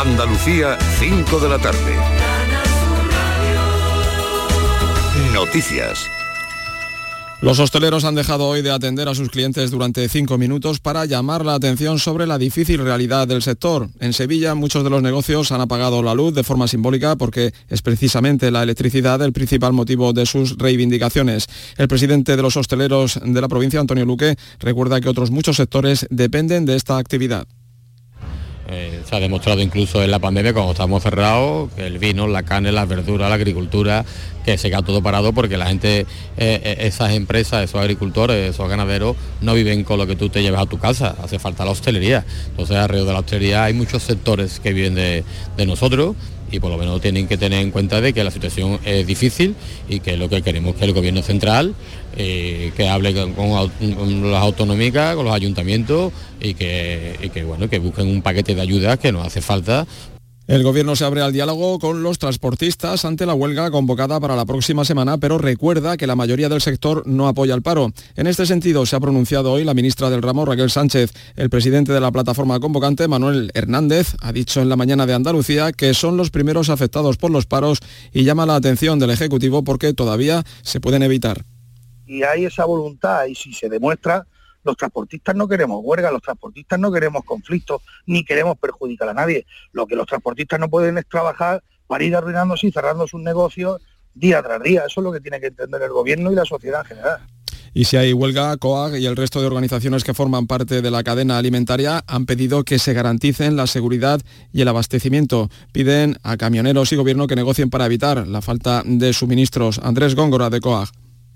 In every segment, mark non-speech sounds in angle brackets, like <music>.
Andalucía, 5 de la tarde. Noticias. Los hosteleros han dejado hoy de atender a sus clientes durante cinco minutos para llamar la atención sobre la difícil realidad del sector. En Sevilla muchos de los negocios han apagado la luz de forma simbólica porque es precisamente la electricidad el principal motivo de sus reivindicaciones. El presidente de los hosteleros de la provincia, Antonio Luque, recuerda que otros muchos sectores dependen de esta actividad. Eh, se ha demostrado incluso en la pandemia cuando estamos cerrados que el vino, la carne, las verduras, la agricultura, que se queda todo parado porque la gente, eh, eh, esas empresas, esos agricultores, esos ganaderos no viven con lo que tú te llevas a tu casa, hace falta la hostelería. Entonces alrededor de la hostelería hay muchos sectores que viven de, de nosotros y por lo menos tienen que tener en cuenta de que la situación es difícil y que lo que queremos que el gobierno central eh, que hable con, las autonómicas, con los ayuntamientos y que, y que, bueno, que busquen un paquete de ayudas que nos hace falta el gobierno se abre al diálogo con los transportistas ante la huelga convocada para la próxima semana, pero recuerda que la mayoría del sector no apoya el paro. En este sentido, se ha pronunciado hoy la ministra del ramo, Raquel Sánchez. El presidente de la plataforma convocante, Manuel Hernández, ha dicho en la mañana de Andalucía que son los primeros afectados por los paros y llama la atención del Ejecutivo porque todavía se pueden evitar. Y hay esa voluntad y si se demuestra los transportistas no queremos huelga, los transportistas no queremos conflictos, ni queremos perjudicar a nadie. Lo que los transportistas no pueden es trabajar para ir arruinándose y cerrando sus negocios día tras día. Eso es lo que tiene que entender el gobierno y la sociedad en general. Y si hay huelga, COAG y el resto de organizaciones que forman parte de la cadena alimentaria han pedido que se garanticen la seguridad y el abastecimiento. Piden a camioneros y gobierno que negocien para evitar la falta de suministros. Andrés Góngora de COAG.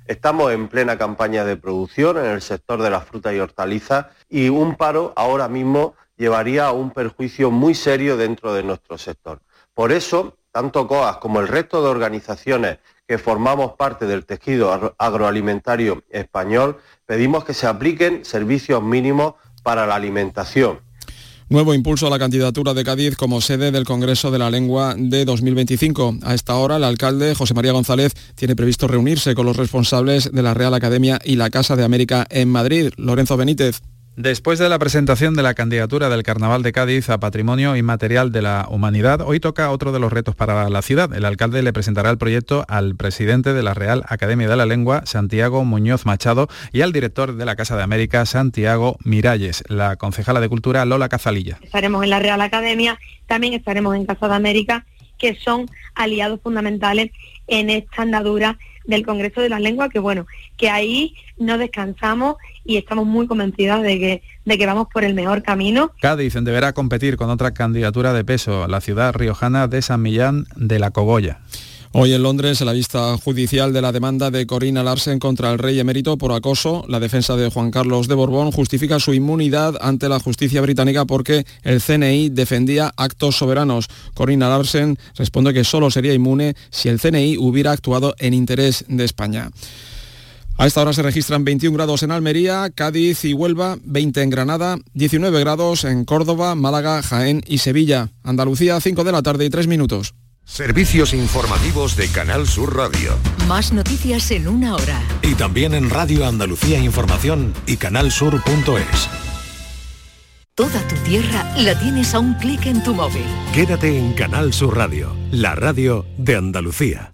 Estamos en plena campaña de producción en el sector de las frutas y hortalizas y un paro ahora mismo llevaría a un perjuicio muy serio dentro de nuestro sector. Por eso, tanto COAS como el resto de organizaciones que formamos parte del tejido agroalimentario español, pedimos que se apliquen servicios mínimos para la alimentación Nuevo impulso a la candidatura de Cádiz como sede del Congreso de la Lengua de 2025. A esta hora, el alcalde José María González tiene previsto reunirse con los responsables de la Real Academia y la Casa de América en Madrid. Lorenzo Benítez. Después de la presentación de la candidatura del Carnaval de Cádiz a Patrimonio Inmaterial de la Humanidad, hoy toca otro de los retos para la ciudad. El alcalde le presentará el proyecto al presidente de la Real Academia de la Lengua, Santiago Muñoz Machado, y al director de la Casa de América, Santiago Miralles. La concejala de Cultura, Lola Cazalilla. Estaremos en la Real Academia, también estaremos en Casa de América, que son aliados fundamentales en esta andadura del Congreso de la Lengua, que bueno, que ahí no descansamos y estamos muy convencidas de que, de que vamos por el mejor camino. Cádiz deberá competir con otra candidatura de peso, la ciudad riojana de San Millán de la Cogolla. Hoy en Londres, en la vista judicial de la demanda de Corina Larsen contra el rey emérito por acoso, la defensa de Juan Carlos de Borbón justifica su inmunidad ante la justicia británica porque el CNI defendía actos soberanos. Corina Larsen responde que solo sería inmune si el CNI hubiera actuado en interés de España. A esta hora se registran 21 grados en Almería, Cádiz y Huelva, 20 en Granada, 19 grados en Córdoba, Málaga, Jaén y Sevilla. Andalucía, 5 de la tarde y 3 minutos. Servicios informativos de Canal Sur Radio. Más noticias en una hora. Y también en Radio Andalucía Información y canalsur.es. Toda tu tierra la tienes a un clic en tu móvil. Quédate en Canal Sur Radio, la radio de Andalucía.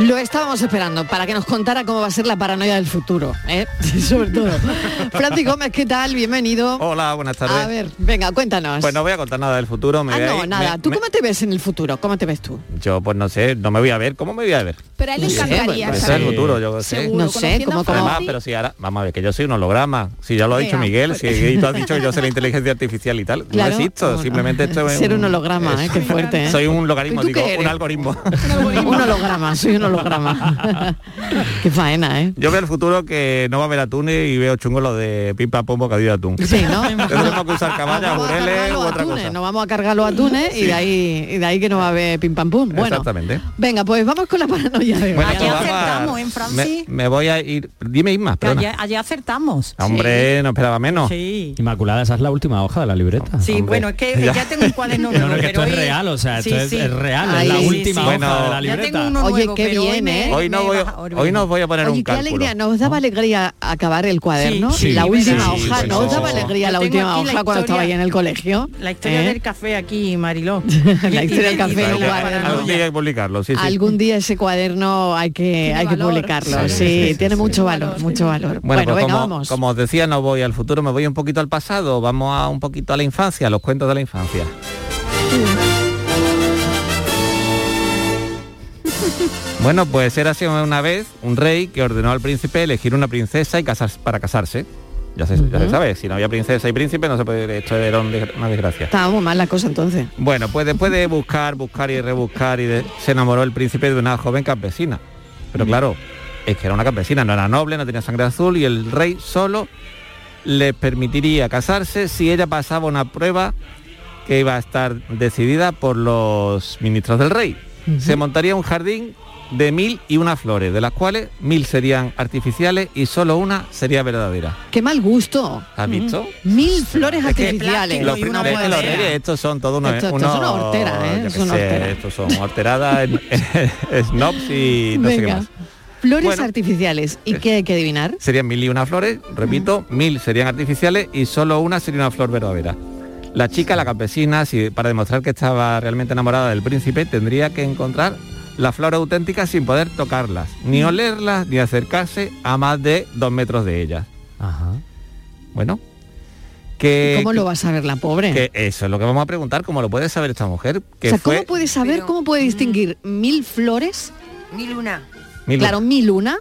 Lo estábamos esperando para que nos contara cómo va a ser la paranoia del futuro, ¿eh? <laughs> sobre todo. Francis Gómez, ¿qué tal? Bienvenido. Hola, buenas tardes. A ver, venga, cuéntanos. Pues no voy a contar nada del futuro. Me ah, no, nada. ¿Tú cómo te ves en el futuro? ¿Cómo te ves tú? Yo, pues no sé, no me voy a ver. ¿Cómo me voy a ver? Pero a él le encantaría. Pues, es el futuro, yo sé. No sé, ¿cómo, cómo? Además, pero si ahora, vamos a ver, que yo soy un holograma. Si ya lo ha dicho Miguel, si tú has dicho que yo soy la inteligencia artificial y tal. no existo, simplemente esto es Ser un, holograma, ¿eh? Qué fuerte, ¿eh? Soy un logaritmo, digo, un algoritmo. un holograma, soy un holograma. <laughs> Qué faena, ¿eh? Yo veo el futuro que no va a haber atunes y veo chungo lo de pipa pombo que de atún. Sí, ¿no? <laughs> Tenemos que usar caballas, jureles u otra cosa. Vamos a cargar los atunes y de ahí y de ahí que no va a haber pim pam pum. Bueno, Exactamente. Venga, pues vamos con la paranoia de bueno, Allí acertamos, en Francis. Me, voy a ir. Dime Isma, allí, acertamos. Hombre, no esperaba menos. Sí. Inmaculada, esa es la última hoja de la libreta. Sí, bueno, es que <laughs> ya, tengo un cuaderno nuevo. No, no, que esto es real, o sea, esto es, real, es la última hoja de la libreta. Oye, qué pero bien, me- ¿eh? Hoy no, voy, baja- hoy no os voy a poner Oye, un qué cálculo. alegría, nos daba alegría acabar el cuaderno, Sí, la última sí, hoja, sí, ¿no os sí. daba alegría la última la hoja cuando estaba ahí en el colegio? La historia ¿Eh? del café aquí, Mariló. <laughs> La historia del café en el Algún- cuaderno. Algún día hay que publicarlo, sí, sí. Algún día ese cuaderno hay que, hay que valor. publicarlo, Sí, sí, sí, sí, tiene sí. mucho valor, mucho valor. Bueno, pues venga, como, vamos. como os decía, no voy al futuro, me voy un poquito al pasado, vamos a un poquito a la infancia, a los cuentos de la infancia. Bueno, pues era así una vez un rey que ordenó al príncipe elegir una princesa y casarse para casarse. Ya se, ya se Ujú. sabe, si no había princesa y príncipe no se puede, esto era una desgracia. Estaba muy mal la cosa entonces. Bueno, pues después de buscar, buscar y rebuscar y de- se enamoró el príncipe de una joven campesina. Pero claro, es que era una campesina, no era noble, no tenía sangre azul y el rey solo le permitiría casarse si ella pasaba una prueba que iba a estar decidida por los ministros del rey. Se montaría un jardín de mil y una flores, de las cuales mil serían artificiales y solo una sería verdadera. Qué mal gusto. ¿Has visto? Mil flores Es que artificiales. Los, reyes estos son todos unos... Esto- esto unos- es una hortera, ¿eh? sé. Estos son horteradas, <laughs> snobs y no sé qué Venga. más. Flores Bueno. artificiales. ¿Y qué hay que adivinar? Serían mil y una flores, repito, mil serían artificiales y solo una sería una flor verdadera. La chica, la campesina, si, para demostrar que estaba realmente enamorada del príncipe, tendría que encontrar la flor auténtica sin poder tocarlas, ni olerlas, ni acercarse a más de dos metros de ellas. Ajá. Bueno, que... ¿Cómo lo va a saber la pobre? que eso es lo que vamos a preguntar, ¿cómo lo puede saber esta mujer? Que o sea, fue ¿cómo puede saber, Pero- cómo puede distinguir mil flores? Mil una. mil- Claro, mil una,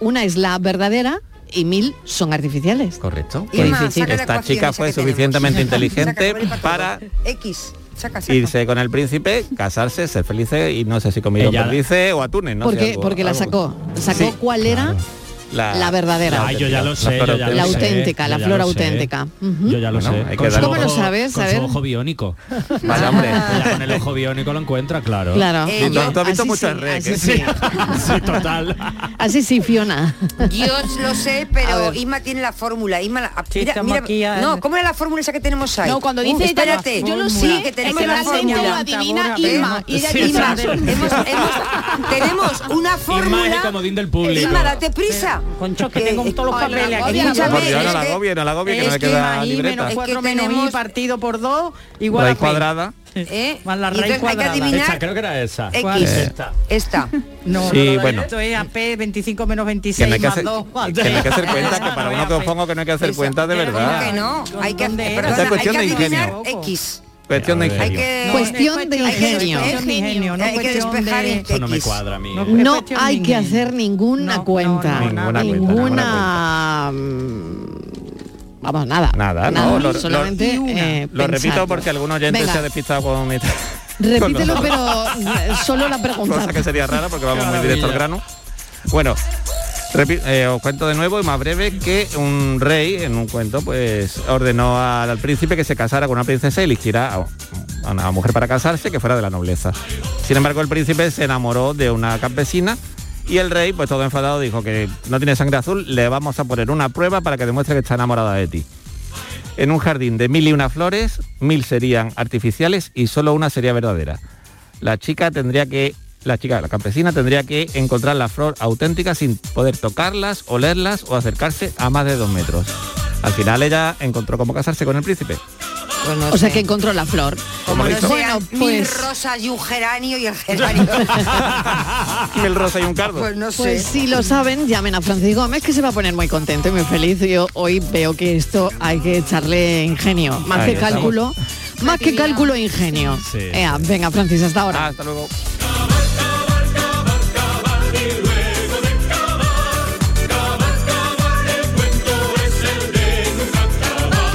una es la verdadera y mil son artificiales. correcto. La Esta chica fue tenemos. suficientemente <laughs> inteligente para. X. Irse con el príncipe, casarse, ser felices y no sé si Ella- perdices o atunes, no sé, porque algo- porque la algo. sacó. Sacó Sí. cuál era la verdadera. Ah, yo ya lo sé, flor yo ya la lo sé, auténtica, la flor auténtica. Yo ya lo sé. ¿Cómo lo sabes? Con su ojo biónico. <laughs> Vaya, hombre. Con el ojo biónico lo encuentra, claro. Claro. Eh, Sí, tú, has visto sí, Rec, así ¿eh? <laughs> sí. total. Así sí, Fiona. Yo <laughs> lo sé, pero. Isma tiene la fórmula. Isma, la- Sí, mira, mira- no, ¿cómo era la fórmula esa que tenemos ahí? No, cuando dice Uh, espérate. yo lo sé, que es tenemos la fórmula. adivina Isma, tenemos una Irma es fórmula. el comodín del público. Isma, date prisa. Concho, que tengo todos los la papeles aquí. no la la que no le queda menos Es que 4 menos i tenemos- partido por 2 igual Raíz a P. cuadrada. ¿eh? Más la Y raíz entonces hay que cuadrada. adivinar creo que era esa. X. ¿Cuál? Esta. Esta. <laughs> No, Sí, no, no, bueno. Esto es AP 25 menos Que 26 no hay que más hacer, 2. que no hay que hacer cuenta, que para <laughs> uno que os pongo que no hay que hacer cuenta de ¿Cómo verdad. que no? Hay que, perdona, hay que adivinar. X. Cuestión de ingenio. que- Cuestión de ingenio. no Hay que despejar de- Eso no me cuadra a mí. No, No hay que hacer ninguna No, cuenta. no, Ninguna cuenta, ninguna. mm, Vamos, nada. Nada, no, lo- lo- solamente una. eh, Lo repito porque algún oyente Venga. se ha despistado con mi... <laughs> Repítelo, <laughs> pero eh, solo la pregunta. cosa que sería rara porque vamos muy directo al grano. Bueno, eh, os cuento de nuevo y más breve que un rey en un cuento pues ordenó al, príncipe que se casara con una princesa y eligiera a, a una mujer para casarse que fuera de la nobleza. Sin embargo, el príncipe se enamoró de una campesina y el rey, pues todo enfadado, dijo que no tiene sangre azul, le vamos a poner una prueba para que demuestre que está enamorada de ti. En un jardín de mil y una flores, mil serían artificiales y solo una sería verdadera. La chica tendría que, la chica, la campesina tendría que encontrar la flor auténtica sin poder tocarlas, olerlas o acercarse a más de dos metros. Al final ella encontró cómo casarse con el príncipe. Pues no O sea que encontró la flor. Como no sean Bueno, mil pues- rosas y un geranio y el geranio. <laughs> Mil rosa y un cardo. pues no sé. Pues si lo saben, llamen a Francis Gómez que se va a poner muy contento y muy feliz. Yo hoy veo que esto hay que echarle ingenio. Más Ahí que estamos. cálculo, más que cálculo, ingenio. Sí. Ea, venga, Francis, hasta ahora. Ah, hasta luego.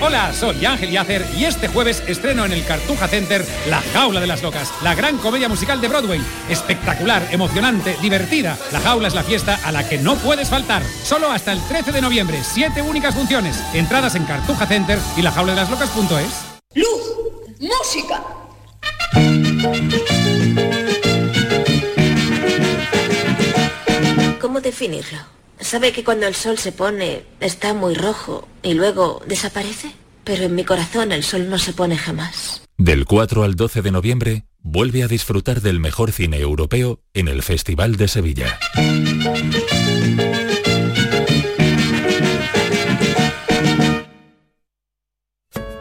Hola, soy Ángel Yacer y este jueves estreno en el Cartuja Center La Jaula de las Locas, la gran comedia musical de Broadway. Espectacular, emocionante, divertida. La Jaula es la fiesta a la que no puedes faltar. Solo hasta el 13 de noviembre, siete únicas funciones. Entradas en Cartuja Center y la jaula de las locas.es. Luz, música. ¿Cómo definirlo? ¿Sabe que cuando el sol se pone está muy rojo y luego desaparece? Pero en mi corazón el sol no se pone jamás. Del 4 al 12 de noviembre, vuelve a disfrutar del mejor cine europeo en el Festival de Sevilla.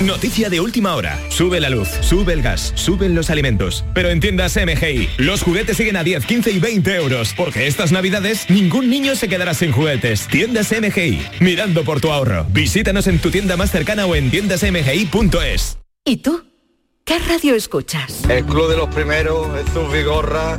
Noticia de última hora. Sube la luz, sube el gas, suben los alimentos. Pero en tiendas MGI, los juguetes siguen a 10, 15 y 20 euros. Porque estas navidades ningún niño se quedará sin juguetes. Tiendas MGI, mirando por tu ahorro. Visítanos en tu tienda más cercana o en tiendasmgi.es. ¿Y tú? ¿Qué radio escuchas? El Club de los Primeros, Jesús Vigorra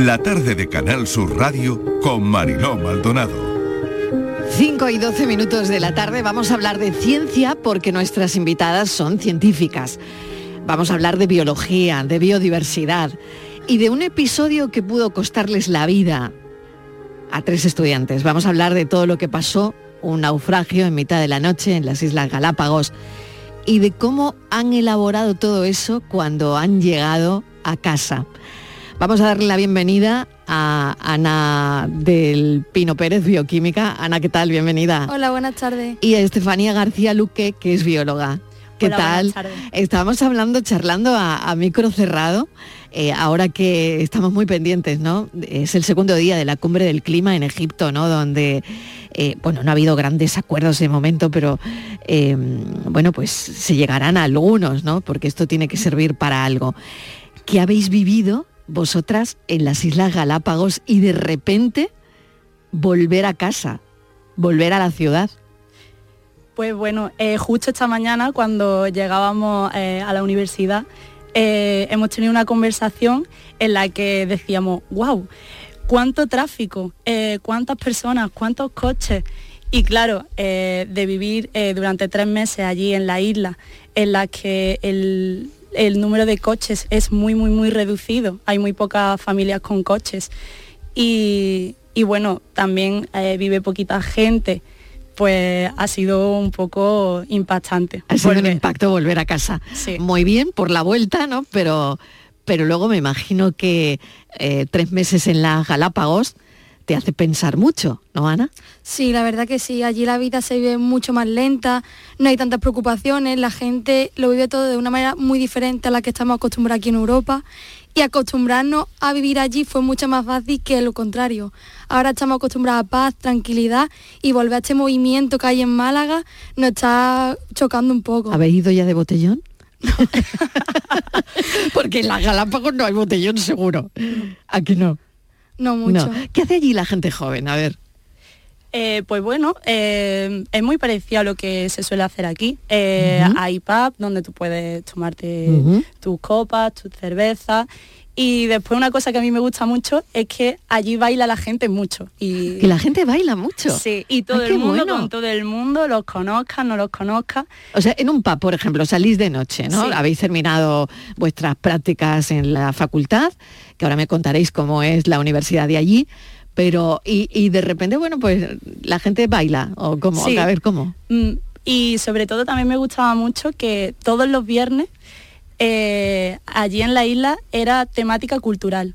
La tarde de Canal Sur Radio con Mariló Maldonado. 5 y 12 minutos de la tarde vamos a hablar de ciencia porque nuestras invitadas son científicas. Vamos a hablar de biología, de biodiversidad y de un episodio que pudo costarles la vida a tres estudiantes. Vamos a hablar de todo lo que pasó, un naufragio en mitad de la noche en las Islas Galápagos y de cómo han elaborado todo eso cuando han llegado a casa. Vamos a darle la bienvenida a Ana del Pino Pérez, bioquímica. Ana, ¿qué tal? Bienvenida. Hola, buenas tardes. Y a Estefanía García Luque, que es bióloga. ¿Qué Hola, tal? Estábamos hablando, charlando a, a micro cerrado, eh, ahora que estamos muy pendientes, ¿no? Es el segundo día de la cumbre del clima en Egipto, ¿no? Donde, eh, bueno, no ha habido grandes acuerdos de momento, pero, eh, bueno, pues se llegarán a algunos, ¿no? Porque esto tiene que servir para algo. ¿Qué habéis vivido vosotras en las Islas Galápagos y de repente volver a casa, volver a la ciudad? Pues bueno, eh, justo esta mañana cuando llegábamos eh, a la universidad eh, hemos tenido una conversación en la que decíamos, wow, cuánto tráfico, eh, cuántas personas, cuántos coches. Y claro, de vivir durante tres meses allí en la isla, en la que el, el número de coches es muy, muy, muy reducido. Hay muy pocas familias con coches. Y, y bueno, también eh, vive poquita gente. Pues ha sido un poco impactante. Ha sido un impacto volver a casa. Sí. Muy bien por la vuelta, ¿no? Pero, pero luego me imagino que eh, tres meses en las Galápagos te hace pensar mucho, ¿no, Ana? Sí, la verdad que sí. Allí la vida se vive mucho más lenta, no hay tantas preocupaciones, la gente lo vive todo de una manera muy diferente a la que estamos acostumbrados aquí en Europa. Y acostumbrarnos a vivir allí fue mucho más fácil que lo contrario. Ahora estamos acostumbrados a paz, tranquilidad y volver a este movimiento que hay en Málaga nos está chocando un poco. ¿Habéis ido ya de botellón? <laughs> <laughs> Porque en las Galápagos no hay botellón seguro. ¿A que no? No mucho. No. ¿Qué hace allí la gente joven? A ver. Eh, pues bueno, eh, es muy parecido a lo que se suele hacer aquí. Eh. Hay pub donde tú puedes tomarte tus copas, tus cervezas Y después una cosa que a mí me gusta mucho es que allí baila la gente mucho. Y, Que la gente baila mucho. Sí, y todo Ay, qué el mundo bueno. con todo el mundo, los conozca, no los conozca. O sea, en un pub, por ejemplo, salís de noche, ¿no? Sí. Habéis terminado vuestras prácticas en la facultad, que ahora me contaréis cómo es la universidad de allí, pero y, y de repente, bueno, pues la gente baila, o cómo, Sí. a ver cómo. Mm, Y sobre todo también me gustaba mucho que todos los viernes eh, allí en la isla era temática cultural.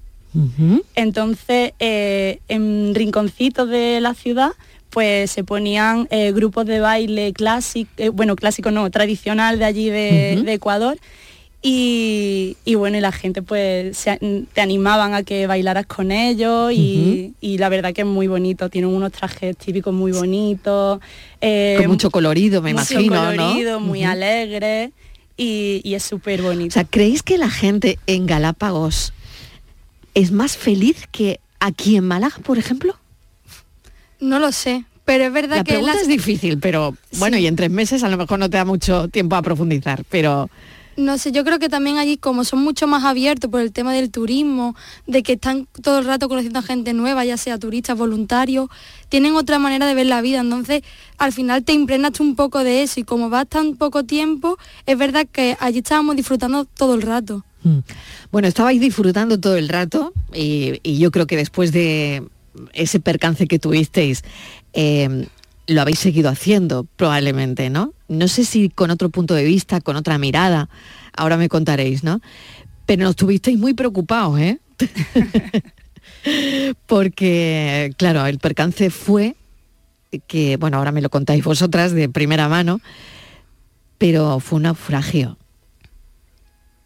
Entonces, eh, en rinconcitos de la ciudad, pues se ponían eh, grupos de baile clásico, bueno, clásico no, tradicional de allí de, Ecuador. Y, y bueno, y la gente pues se te animaban a que bailaras con ellos y, y la verdad que es muy bonito, tienen unos trajes típicos muy bonitos. eh, Con mucho colorido, me mucho imagino, ¿no? colorido, muy Ujú. alegre y, y es súper bonito. O sea, ¿creéis que la gente en Galápagos es más feliz que aquí en Málaga, por ejemplo? No lo sé, pero es verdad La que pregunta las- es difícil, pero bueno, y en tres meses a lo mejor no te da mucho tiempo a profundizar, pero No sé, yo creo que también allí como son mucho más abiertos por el tema del turismo, de que están todo el rato conociendo a gente nueva, ya sea turistas, voluntarios, tienen otra manera de ver la vida, entonces al final te impregnas un poco de eso y como vas tan poco tiempo, es verdad que allí estábamos disfrutando todo el rato. Bueno, estabais disfrutando todo el rato y, y yo creo que después de ese percance que tuvisteis, eh, lo habéis seguido haciendo probablemente, ¿no? No sé si con otro punto de vista, con otra mirada, ahora me contaréis, ¿no? Pero nos tuvisteis muy preocupados, ¿eh? <laughs> Porque, claro, el percance fue que, bueno, ahora me lo contáis vosotras de primera mano, pero fue un naufragio.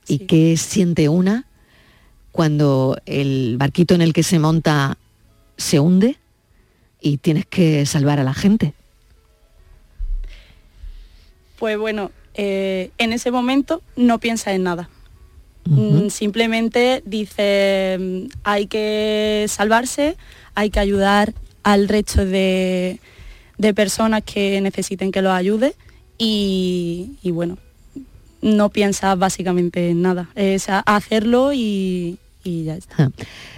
¿Y qué siente una cuando el barquito en el que se monta se hunde y tienes que salvar a la gente? Pues bueno, eh, en ese momento no piensas en nada. Mm, Simplemente dice mm, hay que salvarse, hay que ayudar al resto de, de personas que necesiten que los ayude y, y bueno, no piensas básicamente en nada. Es hacerlo y, y ya está. Ah,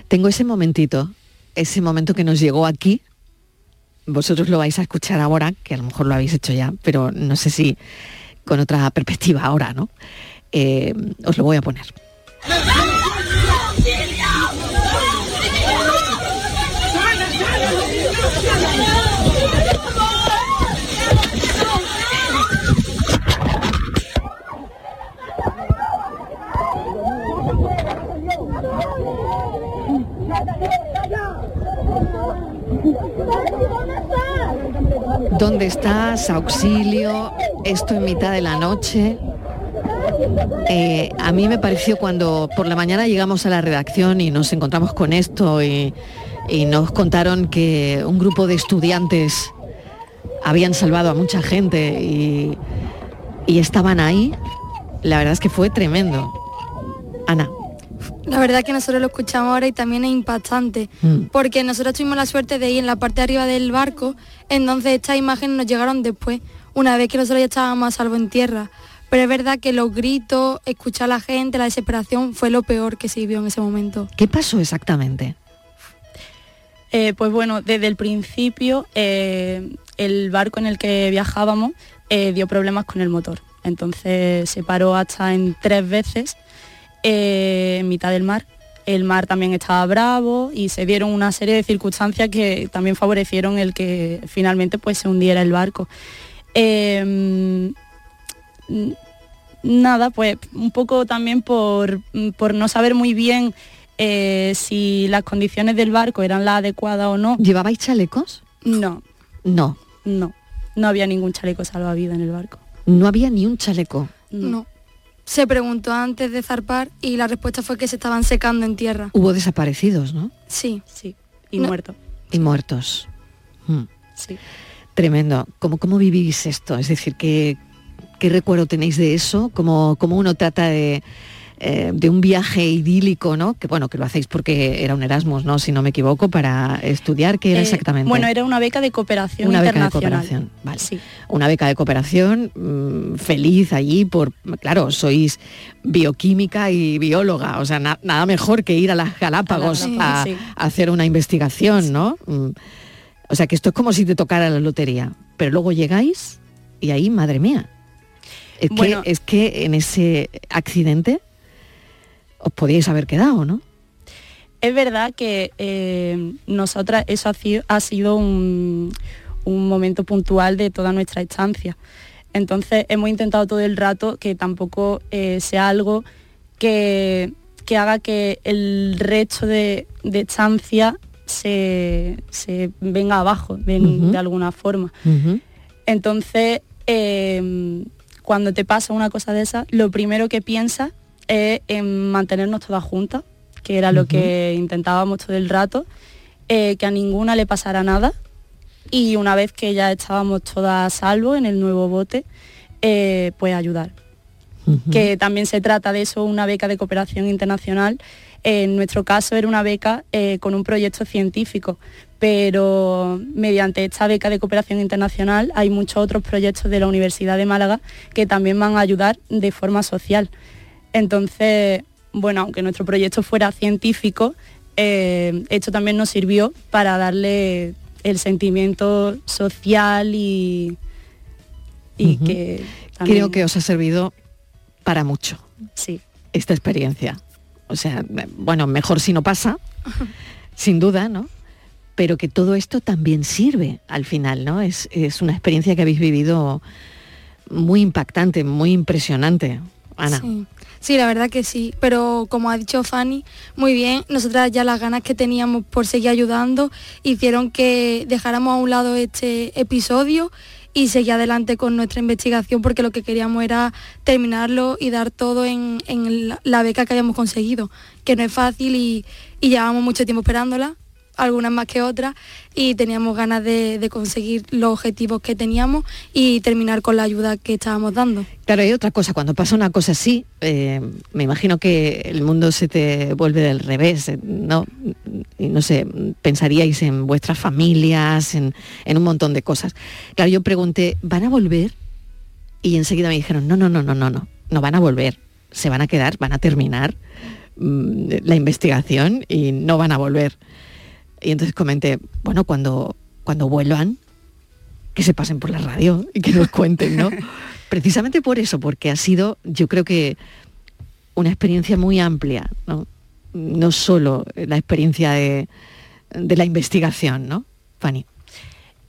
Tengo ese momentito, ese momento que nos llegó aquí. Vosotros lo vais a escuchar ahora, que a lo mejor lo habéis hecho ya, pero no sé si con otra perspectiva ahora, ¿no? Eh, os lo voy a poner. ¿Dónde estás? Auxilio. Esto en mitad de la noche. Eh, a mí me pareció cuando por la mañana llegamos a la redacción y nos encontramos con esto y, y nos contaron que un grupo de estudiantes habían salvado a mucha gente y, y estaban ahí. La verdad es que fue tremendo. Ana. La verdad que nosotros lo escuchamos ahora y también es impactante, Mm. porque nosotros tuvimos la suerte de ir en la parte de arriba del barco, entonces estas imágenes nos llegaron después, una vez que nosotros ya estábamos a salvo en tierra. Pero es verdad que los gritos, escuchar a la gente, la desesperación fue lo peor que se vivió en ese momento. ¿Qué pasó exactamente? Eh, pues bueno, desde el principio eh, el barco en el que viajábamos eh, dio problemas con el motor. Entonces se paró hasta en tres veces eh, en mitad del mar. El mar también estaba bravo y se dieron una serie de circunstancias que también favorecieron el que finalmente pues se hundiera el barco. Eh, mm, nada, pues un poco también por, por no saber muy bien eh, si las condiciones del barco eran las adecuadas o no. ¿Llevabais chalecos? No, No, no. No había ningún chaleco salvavidas en el barco. no había ni un chaleco. No. Se preguntó antes de zarpar y la respuesta fue que se estaban secando en tierra. Hubo desaparecidos, ¿no? Sí. Sí. Y No. muerto. Y muertos. Mm. Sí. Tremendo. ¿Cómo, cómo vivís esto? Es decir, ¿qué, qué recuerdo tenéis de eso? ¿Cómo, cómo uno trata de eh, de un viaje idílico, ¿no? Que bueno, que lo hacéis porque era un Erasmus, ¿no? Si no me equivoco, para estudiar, ¿qué era Eh, exactamente? Bueno, era una beca de cooperación una beca de cooperación, vale. Una beca de cooperación, mm, feliz allí por, claro, sois bioquímica y bióloga, o sea, na- nada mejor que ir a las Galápagos A sí. hacer una investigación, ¿no? Mm, O sea, que esto es como si te tocara la lotería, pero luego llegáis y ahí, madre mía, es, Bueno. que, es que en ese accidente os podíais haber quedado, ¿no? Es verdad que eh, nosotras eso ha sido, ha sido un, un momento puntual de toda nuestra estancia. Entonces hemos intentado todo el rato que tampoco eh, sea algo que, que haga que el resto de, de estancia se, se venga abajo de, de alguna forma. Entonces, eh, cuando te pasa una cosa de esa, lo primero que piensas es en mantenernos todas juntas, que era lo que intentábamos todo el rato, eh, que a ninguna le pasara nada. Y una vez que ya estábamos todas a salvo en el nuevo bote, eh, pues ayudar. Que también se trata de eso, una beca de cooperación internacional. En nuestro caso era una beca eh, con un proyecto científico, pero mediante esta beca de cooperación internacional hay muchos otros proyectos de la Universidad de Málaga que también van a ayudar de forma social. Entonces, bueno, aunque nuestro proyecto fuera científico, eh, esto también nos sirvió para darle el sentimiento social y, y que también- Creo que os ha servido para mucho. Sí. Esta experiencia. O sea, bueno, mejor si no pasa, <laughs> sin duda, ¿no? Pero que todo esto también sirve al final, ¿no? Es, es una experiencia que habéis vivido muy impactante, muy impresionante. Ana. Sí. Sí, la verdad que sí, pero como ha dicho Fanny, muy bien, nosotras ya las ganas que teníamos por seguir ayudando hicieron que dejáramos a un lado este episodio y seguir adelante con nuestra investigación porque lo que queríamos era terminarlo y dar todo en, en la- beca que habíamos conseguido, que no es fácil y, y mucho tiempo esperándola, algunas más que otras, y teníamos ganas de, conseguir los objetivos que teníamos y terminar con la ayuda que estábamos dando. Claro, hay otra cosa, cuando pasa una cosa así, eh, me imagino que el mundo se te vuelve del revés, eh, ¿no? Y no sé, pensaríais en vuestras familias, en, en un montón de cosas. Claro, yo pregunté, ¿van a volver? Y enseguida me dijeron, no, no, no, no, no, no, no van a volver, se van a quedar, van a terminar mm, la investigación y no van a volver. Y entonces comenté, bueno, cuando, cuando vuelvan, que se pasen por la radio y que nos cuenten, ¿no? <laughs> Precisamente por eso, porque ha sido, yo creo que una experiencia muy amplia, ¿no? No solo la experiencia de, de la investigación, ¿no? Fanny.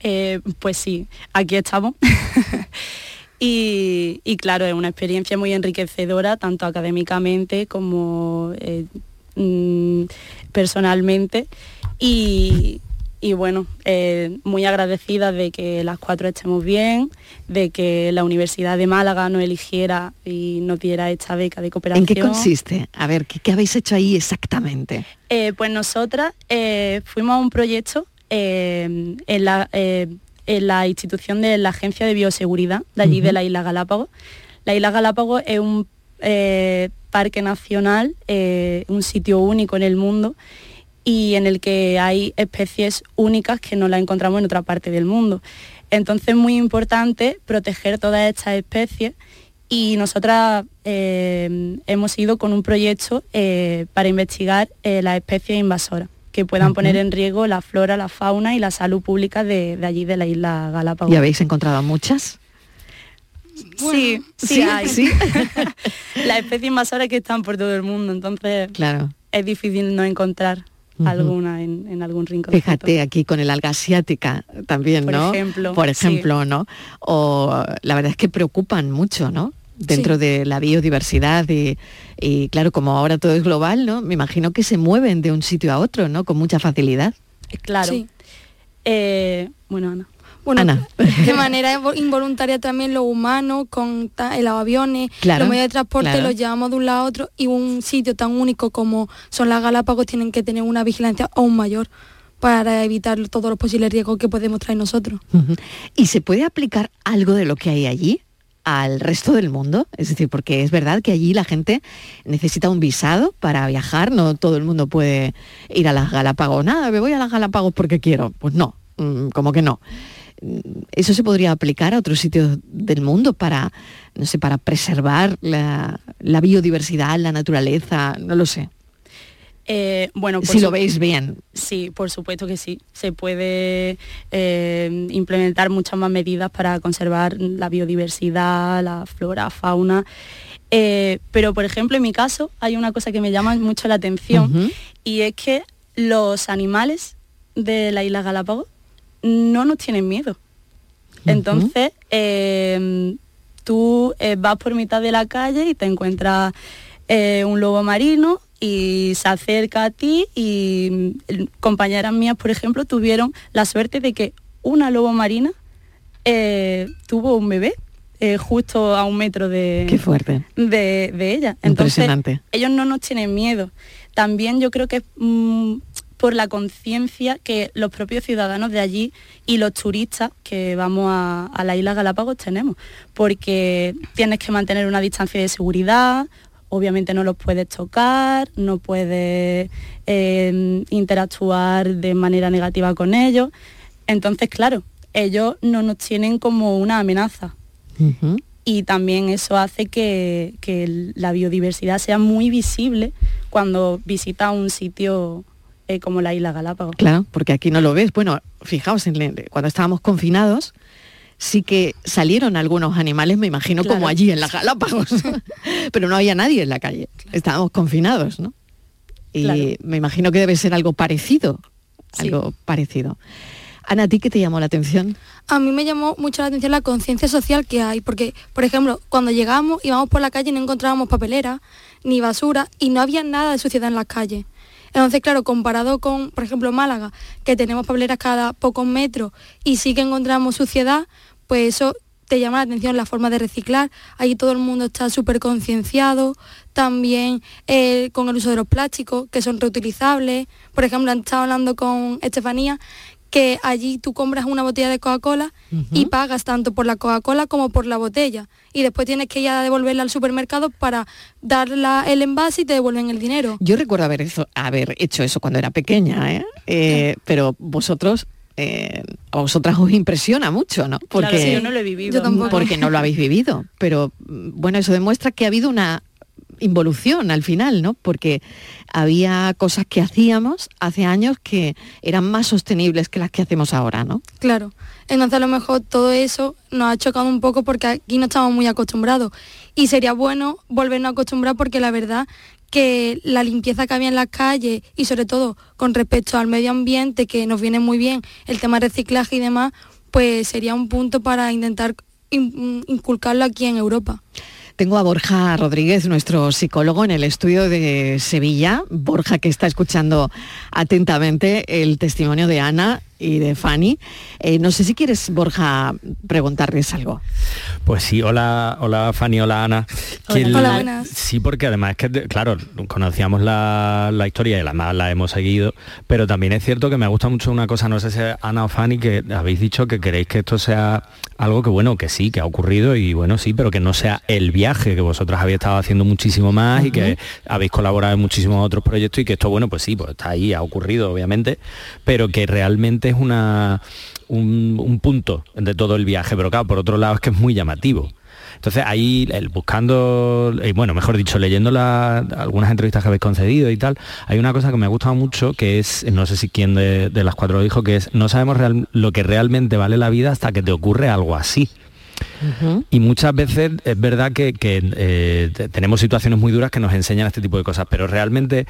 Eh, pues sí, aquí estamos. <laughs> y, y claro, es una experiencia muy enriquecedora, tanto académicamente como eh, mm, personalmente. Y, y bueno, eh, muy agradecida de que las cuatro estemos bien, de que la Universidad de Málaga nos eligiera y nos diera esta beca de cooperación. ¿En qué consiste? A ver, ¿qué, qué habéis hecho ahí exactamente? Eh, pues nosotras eh, fuimos a un proyecto en, la, en la institución de la Agencia de Bioseguridad de allí de la Isla Galápagos. La Isla Galápagos es un parque nacional, un sitio único en el mundo y en el que hay especies únicas que no las encontramos en otra parte del mundo. Entonces es muy importante proteger todas estas especies y nosotras eh, hemos ido con un proyecto eh, para investigar eh, las especies invasoras que puedan poner en riesgo la flora, la fauna y la salud pública de, de allí de la isla Galápagos. ¿Y habéis encontrado muchas? sí, sí, sí, hay. sí. <laughs> las especies invasoras que están por todo el mundo, entonces Claro. es difícil no encontrar Alguna en, en algún rincón. Fíjate aquí con el alga asiática también, Por ¿no? ejemplo, Por sí. ejemplo, ¿no? O la verdad es que preocupan mucho, ¿no? Dentro Sí. de la biodiversidad y, y, claro, como ahora todo es global, ¿no? Me imagino que se mueven de un sitio a otro, ¿no? Con mucha facilidad. Claro. Sí. Eh, bueno, Ana. Bueno, Ana. de manera invo- involuntaria también los humanos con los aviones, Claro, los medios de transporte claro. los llevamos de un lado a otro y un sitio tan único como son las Galápagos tienen que tener una vigilancia aún mayor para evitar todos los posibles riesgos que podemos traer nosotros. ¿Y se puede aplicar algo de lo que hay allí al resto del mundo? Es decir, porque es verdad que allí la gente necesita un visado para viajar, no todo el mundo puede ir a las Galápagos. Nada, me voy a las Galápagos porque quiero. Pues no, mm, como que no. ¿Eso se podría aplicar a otros sitios del mundo para, no sé, para preservar la, la biodiversidad, la naturaleza? No lo sé. Eh, bueno, Si lo veis bien. Sí, por supuesto que sí. Se puede eh, implementar muchas más medidas para conservar la biodiversidad, la flora, fauna. Eh, pero, por ejemplo, en mi caso hay una cosa que me llama mucho la atención y es que los animales de la isla Galápagos no nos tienen miedo. Entonces, eh, tú eh, vas por mitad de la calle y te encuentras eh, un lobo marino y se acerca a ti y mm, compañeras mías, por ejemplo, tuvieron la suerte de que una lobo marina tuvo un bebé justo a un metro de, Qué fuerte. de, de ella. Entonces, Impresionante. ellos no nos tienen miedo. También yo creo que es mm, por la conciencia que los propios ciudadanos de allí y los turistas que vamos a, a la isla Galápagos tenemos, porque tienes que mantener una distancia de seguridad, obviamente no los puedes tocar, no puedes eh, interactuar de manera negativa con ellos. Entonces, claro, ellos no nos tienen como una amenaza y también eso hace que, que la biodiversidad sea muy visible cuando visita un sitio eh, como la isla Galápagos. Claro, porque aquí no lo ves. Bueno, fijaos, en cuando estábamos confinados, sí que salieron algunos animales, me imagino, como allí en las Galápagos, <laughs> pero no había nadie en la calle. Estábamos confinados, ¿no? Y Claro. me imagino que debe ser algo parecido, algo parecido. Ana, ¿a ti qué te llamó la atención? A mí me llamó mucho la atención la conciencia social que hay, porque, por ejemplo, cuando llegamos íbamos por la calle y no encontrábamos papelera ni basura y no había nada de suciedad en las calles. Entonces, claro, comparado con, por ejemplo, Málaga, que tenemos papeleras cada pocos metros y sí que encontramos suciedad, pues eso te llama la atención la forma de reciclar. Allí todo el mundo está súper concienciado. También eh, con el uso de los plásticos, que son reutilizables. Por ejemplo, han estado hablando con Estefanía que allí tú compras una botella de Coca-Cola y pagas tanto por la Coca-Cola como por la botella. Y después tienes que ir a devolverla al supermercado para dar la- el envase y te devuelven el dinero. Yo recuerdo haber, eso- haber hecho eso cuando era pequeña, ¿eh? Eh, pero vosotros, eh, a vosotras os impresiona mucho, ¿no? Claro, sí, yo no lo he vivido. Yo tampoco. Porque no lo habéis vivido. Pero mm, bueno, eso demuestra que ha habido una involución al final, ¿no? Porque había cosas que hacíamos hace años que eran más sostenibles que las que hacemos ahora, ¿no? Claro. Entonces a lo mejor todo eso nos ha chocado un poco porque aquí no estamos muy acostumbrados. Y sería bueno volvernos a acostumbrar porque la verdad que la limpieza que había en las calles y sobre todo con respecto al medio ambiente, que nos viene muy bien el tema de reciclaje y demás, pues sería un punto para intentar in- inculcarlo aquí en Europa. Tengo a Borja Rodríguez, nuestro psicólogo, en el estudio de Sevilla. Borja, que está escuchando atentamente el testimonio de Ana y de Fanny. Eh, no sé si quieres, Borja, preguntarles algo. Pues sí, hola, hola Fanny, hola Ana. Hola. Hola, buenas. Sí, porque además es que, claro, conocíamos la, la historia y además la hemos seguido, pero también es cierto que me gusta mucho una cosa, no sé si es Ana o Fanny, que habéis dicho que queréis que esto sea algo que, bueno, que sí, que ha ocurrido y bueno, sí, pero que no sea el viaje, que vosotras habéis estado haciendo muchísimo más y que habéis colaborado en muchísimos otros proyectos y que esto, bueno, pues sí, pues está ahí, ha ocurrido, obviamente, pero que realmente es una un, un punto de todo el viaje, pero claro, por otro lado es que es muy llamativo. Entonces ahí el, buscando, eh, bueno, mejor dicho, leyendo la- algunas entrevistas que habéis concedido y tal, hay una cosa que me ha gustado mucho, que es, no sé si quién de, de las cuatro lo dijo, que es, no sabemos real- lo que realmente vale la vida hasta que te ocurre algo así. Y muchas veces es verdad que, que, eh, te- tenemos situaciones muy duras que nos enseñan este tipo de cosas, pero realmente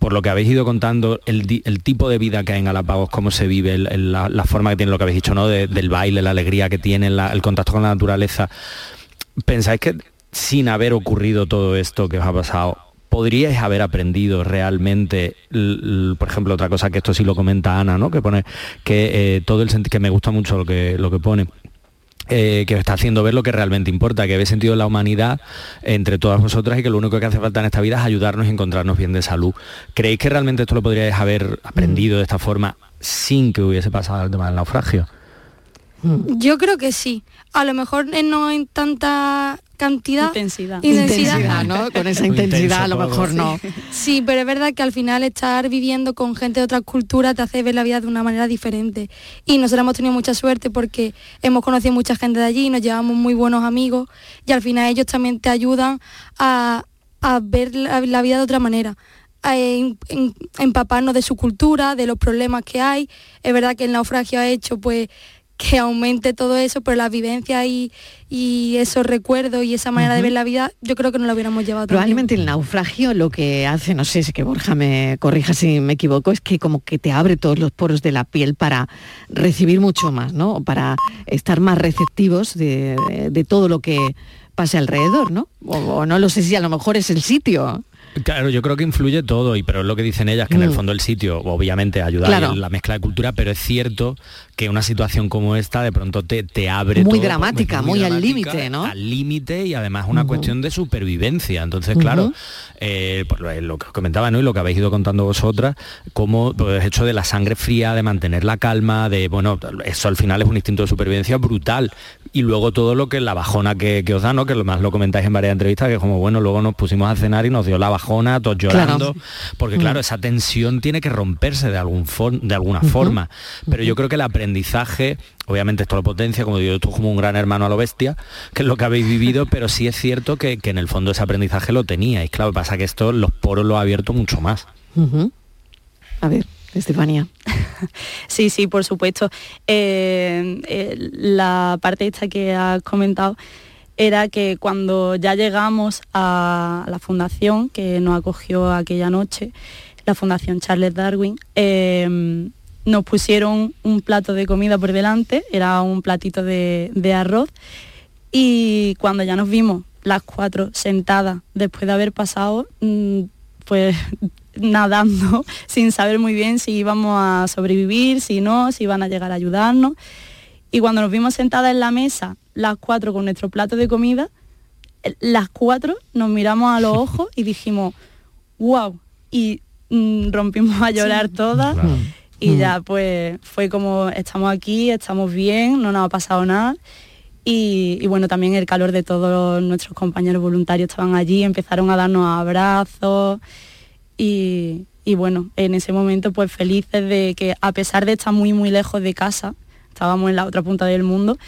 por lo que habéis ido contando, el, tipo de vida que hay en Galápagos, cómo se vive, la, forma que tiene lo que habéis dicho, ¿no? De- del baile, la alegría que tiene, el contacto con la naturaleza. ¿Pensáis que sin haber ocurrido todo esto que os ha pasado, podríais haber aprendido realmente, por ejemplo, otra cosa que esto sí lo comenta Ana, ¿no? Que pone que eh, todo el que me gusta mucho lo que, lo que pone, eh, que os está haciendo ver lo que realmente importa, que habéis sentido la humanidad entre todas vosotras y que lo único que hace falta en esta vida es ayudarnos y encontrarnos bien de salud. ¿Creéis que realmente esto lo podríais haber aprendido de esta forma sin que hubiese pasado el tema del naufragio? Yo creo que sí. A lo mejor eh, no en tanta cantidad. Intensidad. Intensidad, ¿no? <laughs> Con esa intensidad a lo todo. mejor no. Sí, pero es verdad que al final estar viviendo con gente de otras culturas te hace ver la vida de una manera diferente. Y nosotros hemos tenido mucha suerte porque hemos conocido mucha gente de allí, nos llevamos muy buenos amigos y al final ellos también te ayudan a, a ver la, la vida de otra manera a em- em- empaparnos de su cultura, de los problemas que hay. Es verdad que el naufragio ha hecho pues que aumente todo eso, pero la vivencia y, y esos recuerdos y esa manera de ver la vida, yo creo que no lo hubiéramos llevado. Probablemente el naufragio lo que hace, no sé si que Borja me corrija si me equivoco, es que como que te abre todos los poros de la piel para recibir mucho más, ¿no? Para estar más receptivos de todo lo que pase alrededor, ¿no? O, o no lo sé si a lo mejor es el sitio. Claro, yo creo que influye todo, y pero es lo que dicen ellas, que en el Mm. fondo el sitio obviamente ayuda Claro. en la mezcla de cultura, pero es cierto que una situación como esta de pronto te, te abre Muy todo, dramática, muy al límite, ¿no? Al límite y además una cuestión de supervivencia. Entonces, claro, eh, pues lo, lo que os comentaba, ¿no? Y lo que habéis ido contando vosotras, como pues, hecho de la sangre fría, de mantener la calma, de bueno, eso al final es un instinto de supervivencia brutal. Y luego todo lo que la bajona que, que os da, ¿no? Que lo más lo comentáis en varias entrevistas, que es como bueno, luego nos pusimos a cenar y nos dio la bajona, todos llorando. Porque Mm. claro, esa tensión tiene que romperse de algún for- de alguna forma. Pero yo creo que el aprendizaje, obviamente esto lo potencia, como digo, es como un gran hermano a lo bestia, que es lo que habéis vivido, pero sí es cierto que, que en el fondo ese aprendizaje lo teníais. Claro, pasa que esto los poros lo ha abierto mucho más. A ver, Estefanía. <laughs> Sí, sí, por supuesto. Eh, eh, la parte esta que has comentado era que cuando ya llegamos a la fundación que nos acogió aquella noche, la Fundación Charles Darwin, eh, nos pusieron un plato de comida por delante, era un platito de, de arroz, y cuando ya nos vimos las cuatro sentadas después de haber pasado, mm, pues <laughs> nadando <laughs> sin saber muy bien si íbamos a sobrevivir, si no, si iban a llegar a ayudarnos. Y cuando nos vimos sentadas en la mesa, las cuatro con nuestro plato de comida, las cuatro nos miramos a los <laughs> ojos y dijimos, wow, y mm, rompimos a llorar todas. Y ya pues fue como, estamos aquí, estamos bien, no nos ha pasado nada. Y, y bueno, también el calor de todos nuestros compañeros voluntarios estaban allí, empezaron a darnos abrazos y, y bueno, en ese momento pues felices de que a pesar de estar muy muy lejos de casa, estábamos en la otra punta del mundo,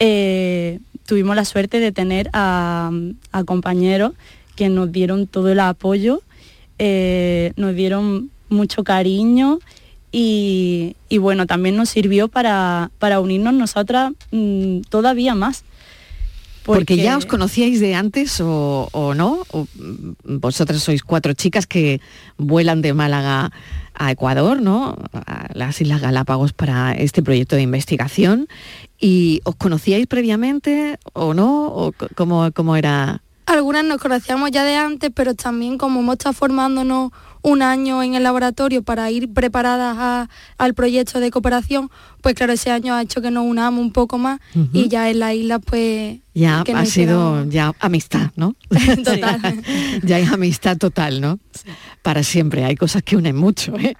eh, tuvimos la suerte de tener a, compañeros que nos dieron todo el apoyo, eh, nos dieron mucho cariño y, y bueno, también nos sirvió para, para unirnos nosotras mm, todavía más. Porque, ya os conocíais de antes o, o no. O, mm, vosotras sois cuatro chicas que vuelan de Málaga a Ecuador, ¿no? A las Islas Galápagos para este proyecto de investigación. ¿Y os conocíais previamente o no? ¿O cómo, cómo era? Algunas nos conocíamos ya de antes, pero también como hemos estado formándonos un año en el laboratorio para ir preparadas a- al proyecto de cooperación, pues claro, ese año ha hecho que nos unamos un poco más y ya en la isla pues... Ya que ha sido quedamos- ya amistad, ¿no? <laughs> <laughs> Total. ya hay amistad total, ¿no? Para siempre. Hay cosas que unen mucho, ¿eh?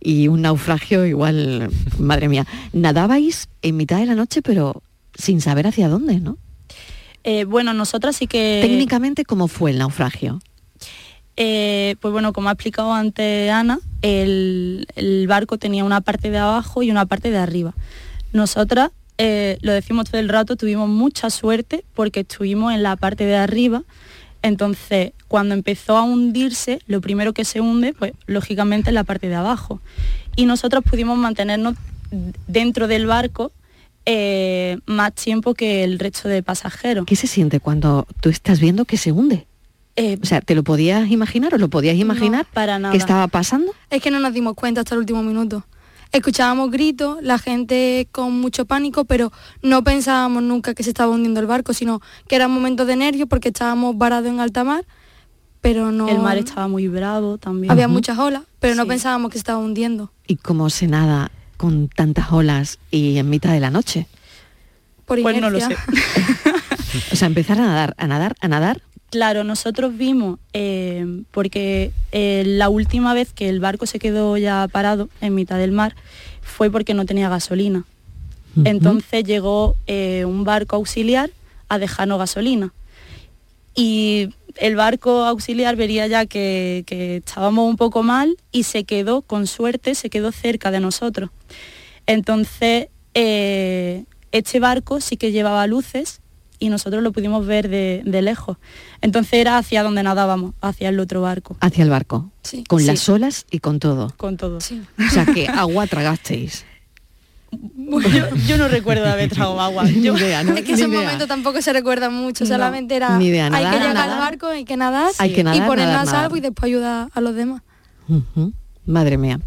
Y un naufragio igual, madre mía. Nadabais en mitad de la noche, pero sin saber hacia dónde, ¿no? Eh, bueno, nosotras sí que... Técnicamente, ¿cómo fue el naufragio? Eh, pues bueno, como ha explicado antes Ana, el, el barco tenía una parte de abajo y una parte de arriba. Nosotras, eh, lo decimos todo el rato, tuvimos mucha suerte porque estuvimos en la parte de arriba. Entonces, cuando empezó a hundirse, lo primero que se hunde, pues lógicamente es la parte de abajo. Y nosotros pudimos mantenernos dentro del barco eh, más tiempo que el resto de pasajeros. ¿Qué se siente cuando tú estás viendo que se hunde? Eh, o sea, ¿te lo podías imaginar o lo podías imaginar para nada. que estaba pasando? Es que no nos dimos cuenta hasta el último minuto. Escuchábamos gritos, la gente con mucho pánico, pero no pensábamos nunca que se estaba hundiendo el barco, sino que eran momentos de nervios porque estábamos varados en alta mar, pero no... El mar estaba muy bravo también. Había muchas olas, pero no pensábamos que se estaba hundiendo. ¿Y cómo se nada con tantas olas y en mitad de la noche? Por Pues no lo inercia. <laughs> O sea, empezar a nadar, a nadar, a nadar. Claro, nosotros vimos, eh, porque eh, la última vez que el barco se quedó ya parado en mitad del mar fue porque no tenía gasolina. Uh -huh. Entonces llegó eh, un barco auxiliar a dejarnos gasolina. Y el barco auxiliar vería ya que, que, estábamos un poco mal y se quedó, con suerte, se quedó cerca de nosotros. Entonces, eh, este barco sí que llevaba luces y nosotros lo pudimos ver de, de, lejos. Entonces era hacia donde nadábamos, hacia el otro barco. Hacia el barco. Sí. Con sí. las olas y con todo. Con todo. Sí. O sea que <laughs> agua tragasteis. Yo, yo, no recuerdo de haber tragado <laughs> agua. Yo, idea, ¿no? Es que esos momentos tampoco se recuerdan mucho, No, solamente era ni idea, hay que llegar nadar. al barco, hay que nadar, Hay que nadar, y ponernos a salvo y después ayudar a los demás. Uh -huh. Madre mía.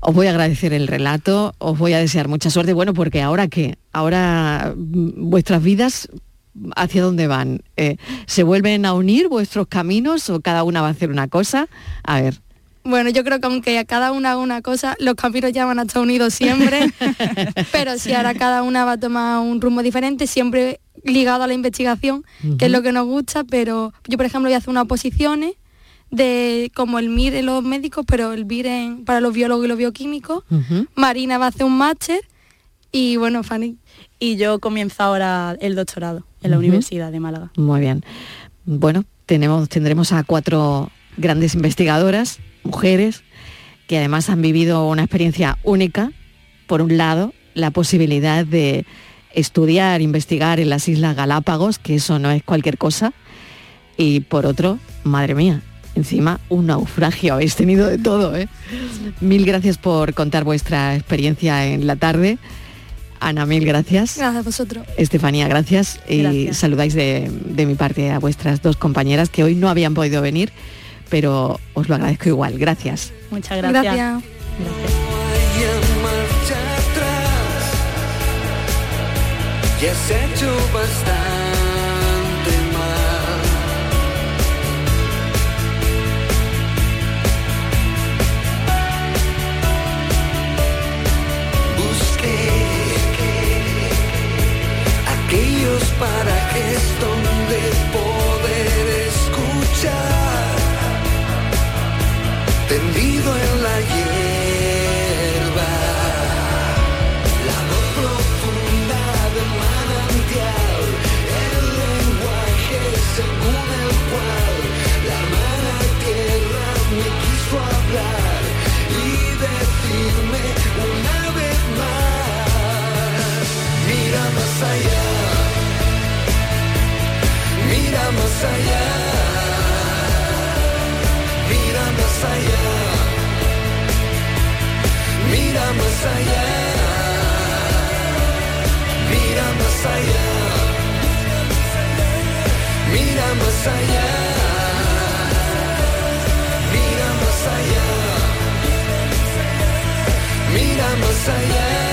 Os voy a agradecer el relato, os voy a desear mucha suerte. Bueno, porque ahora qué, ahora mm, vuestras vidas, ¿hacia dónde van? Eh, ¿Se vuelven a unir vuestros caminos o cada una va a hacer una cosa? A ver. Bueno, yo creo que aunque a cada una haga una cosa, los caminos ya van a estar unidos siempre, <laughs> pero si ahora cada una va a tomar un rumbo diferente, siempre ligado a la investigación, uh -huh. que es lo que nos gusta, pero yo, por ejemplo, voy a hacer unas oposiciones de como el MIR en los médicos, pero el BIR en, para los biólogos y los bioquímicos. Uh -huh. Marina va a hacer un máster y bueno, Fanny. Y yo comienzo ahora el doctorado en la uh -huh. Universidad de Málaga. Muy bien. Bueno, tenemos, tendremos a cuatro grandes investigadoras, mujeres, que además han vivido una experiencia única. Por un lado, la posibilidad de estudiar, investigar en las Islas Galápagos, que eso no es cualquier cosa. Y por otro, madre mía, encima un naufragio, habéis tenido de todo. ¿eh? Mil gracias por contar vuestra experiencia en la tarde. Ana, mil gracias. Gracias a vosotros. Estefanía, gracias. gracias. Y saludáis de, de, mi parte a vuestras dos compañeras que hoy no habían podido venir, pero os lo agradezco igual. Gracias. Muchas gracias. Gracias. gracias. aquellos parajes tendido en la hierba, la voz profunda del manantial, el lenguaje según el cual la hermana tierra me quiso hablar y decirme una vez más, mira más allá mira más allá, mira más allá, mira más allá, mira más allá, mira más allá, mira más allá.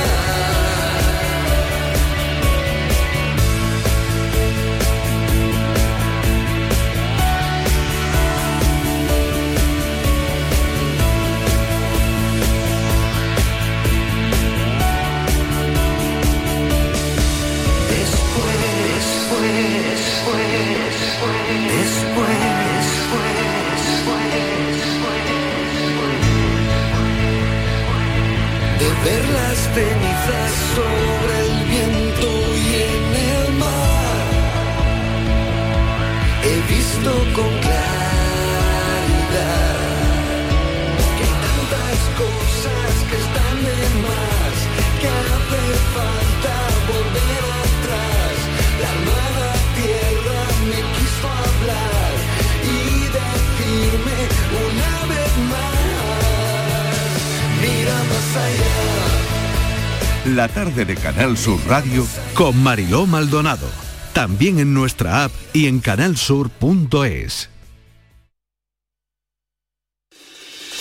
Tarde de Canal Sur Radio con Mariló Maldonado. También en nuestra app y en canalsur.es.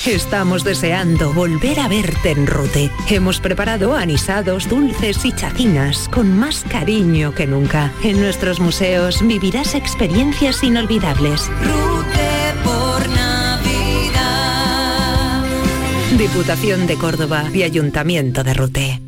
Estamos deseando volver a verte en Rute. Hemos preparado anisados, dulces y chacinas con más cariño que nunca. En nuestros museos vivirás experiencias inolvidables. Rute por Navidad. Diputación de Córdoba y Ayuntamiento de Rute.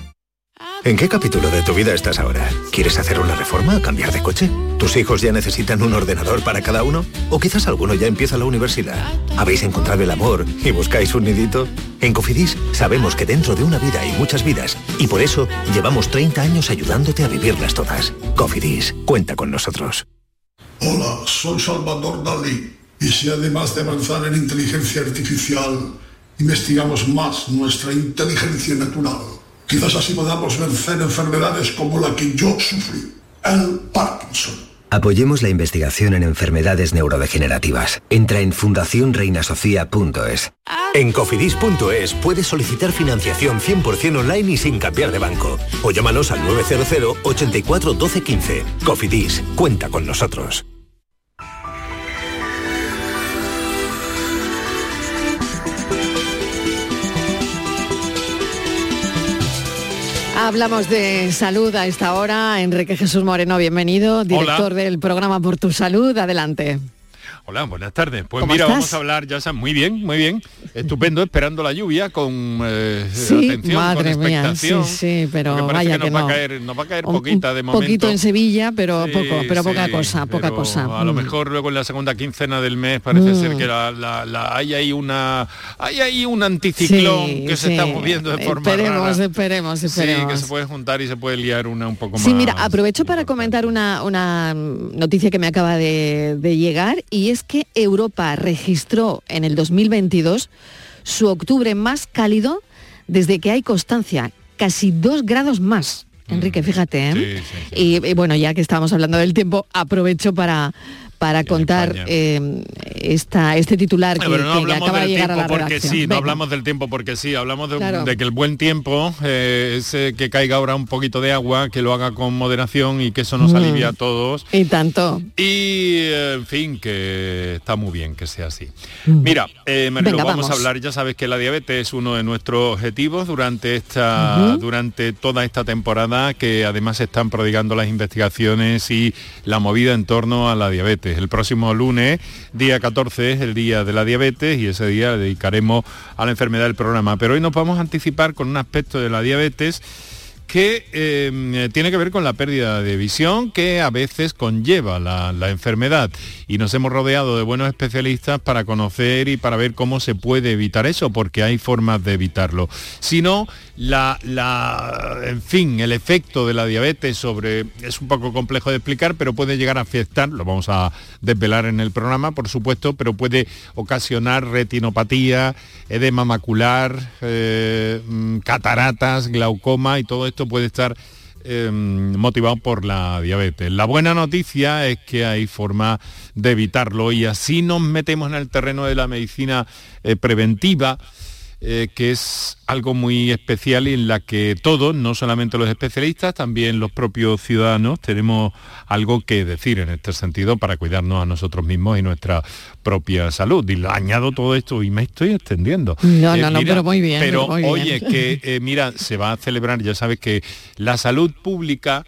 ¿En qué capítulo de tu vida estás ahora? ¿Quieres hacer una reforma o cambiar de coche? ¿Tus hijos ya necesitan un ordenador para cada uno? ¿O quizás alguno ya empieza la universidad? ¿Habéis encontrado el amor y buscáis un nidito? En Cofidis sabemos que dentro de una vida hay muchas vidas y por eso llevamos 30 años ayudándote a vivirlas todas. Cofidis, cuenta con nosotros. Hola, soy Salvador Dalí. Y si además de avanzar en inteligencia artificial, investigamos más nuestra inteligencia natural, quizás así podamos vencer enfermedades como la que yo sufrí, el Parkinson. Apoyemos la investigación en enfermedades neurodegenerativas. Entra en fundacionreinasofía.es. En cofidis.es puedes solicitar financiación 100% online y sin cambiar de banco. O llámanos al 900 84 12 15. Cofidis, cuenta con nosotros. Hablamos de salud a esta hora. Enrique Jesús Moreno, bienvenido, director del programa Por tu Salud. Adelante. Hola, buenas tardes. Pues ¿Cómo mira, estás? vamos a hablar ya sa- muy bien, muy bien. Estupendo, esperando la lluvia con eh, Sí, atención, madre con mía, sí, expectación. sí, pero vaya que que no. va a caer, nos va a caer Un- poquita de momento. poquito en Sevilla, pero Sí, poco, pero poca sí, cosa, poca cosa. A lo Mm. mejor luego en la segunda quincena del mes parece Mm. ser que la, la- la- hay ahí una hay ahí un anticiclón Sí, que se sí. está moviendo de forma Esperemos, rara. esperemos, Sí, esperemos. que se puede juntar y se puede liar una un poco más. Sí, mira, aprovecho para comentar una, una noticia que me acaba de, de llegar y es que Europa registró en el 2022 su octubre más cálido desde que hay constancia, casi dos grados más. Enrique, fíjate, ¿eh? Y, y bueno, ya que estamos hablando del tiempo, aprovecho para, para contar eh, esta, este titular que, Pero no que hablamos acaba de del llegar a la tiempo porque redacción. sí, no Venga. hablamos del tiempo porque sí, hablamos de, Claro. de que el buen tiempo eh, es eh, que caiga ahora un poquito de agua, que lo haga con moderación y que eso nos Mm. alivia a todos. Y tanto. Y, en fin, que está muy bien que sea así. Mira, eh, Marilo, Venga, vamos, a hablar, ya sabes que la diabetes es uno de nuestros objetivos durante, esta, durante toda esta temporada, que además se están prodigando las investigaciones y la movida en torno a la diabetes. El próximo lunes, día 14, es el día de la diabetes y ese día dedicaremos a la enfermedad del programa. Pero hoy nos vamos a anticipar con un aspecto de la diabetes que eh, tiene que ver con la pérdida de visión que a veces conlleva la, la enfermedad. Y nos hemos rodeado de buenos especialistas para conocer y para ver cómo se puede evitar eso, porque hay formas de evitarlo. Si no, la, la- en fin, el efecto de la diabetes sobre, es un poco complejo de explicar, pero puede llegar a afectar, lo vamos a desvelar en el programa, por supuesto, pero puede ocasionar retinopatía, edema macular, eh, mm, cataratas, glaucoma y todo esto puede estar eh, motivado por la diabetes. La buena noticia es que hay forma de evitarlo y así nos metemos en el terreno de la medicina eh, preventiva eh, que es algo muy especial y en la que todos, no solamente los especialistas, también los propios ciudadanos, tenemos algo que decir en este sentido para cuidarnos a nosotros mismos y nuestra propia salud. Y lo añado todo esto y me estoy extendiendo. No, Eh, no, no, pero muy bien, Pero muy bien. oye, que eh, mira, se va a celebrar, ya sabes que la salud pública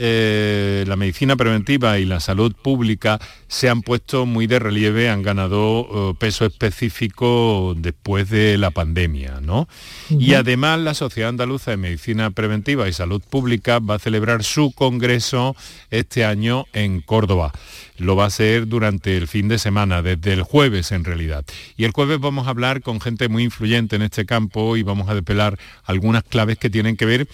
eh, la medicina preventiva y la salud pública se han puesto muy de relieve, han ganado eh, peso específico después de la pandemia, ¿no? Y además la Sociedad Andaluza de Medicina Preventiva y Salud Pública va a celebrar su congreso este año en Córdoba. Lo va a hacer durante el fin de semana, desde el jueves en realidad. Y el jueves vamos a hablar con gente muy influyente en este campo y vamos a despelar algunas claves que tienen que ver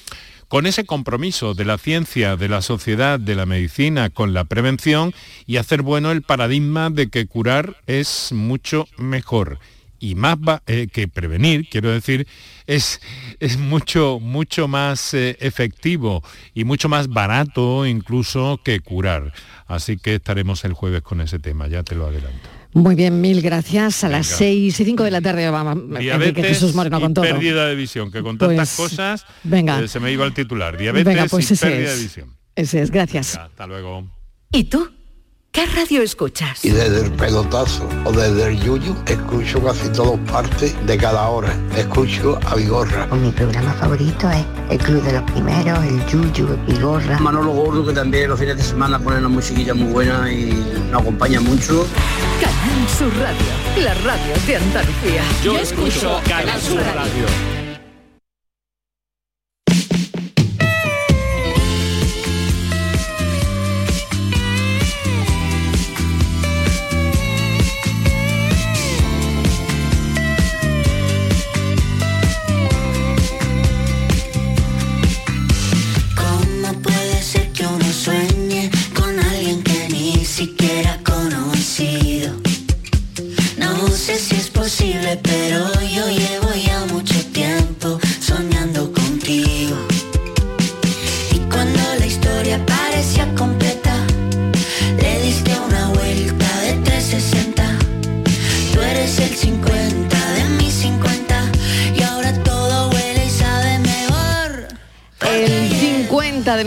con ese compromiso de la ciencia, de la sociedad, de la medicina, con la prevención y hacer bueno el paradigma de que curar es mucho mejor y más eh, que prevenir, quiero decir, es, es mucho, mucho más eh, efectivo y mucho más barato incluso que curar. Así que estaremos el jueves con ese tema, ya te lo adelanto. Muy bien, mil gracias. A las 6 y 5 de la tarde vamos Enrique Jesús Moreno con y todo. pérdida de visión, que con tantas Pues, cosas venga. eh, se me iba el titular. Diabetes Venga, pues y ese pérdida es. de visión. Ese es, gracias. Hasta luego. ¿Y tú? ¿Qué radio escuchas? Y desde el pelotazo o desde el yuyu, escucho casi todas partes de cada hora. Escucho a Vigorra. Mi programa favorito es El Club de los Primeros, El Yuyu, Vigorra. Manolo Gordo, que también los fines de semana pone una musiquilla muy buena y nos acompaña mucho. Canal Sur Radio, la radio de Andalucía. Yo escucho Canal Sur Radio. ¿Cómo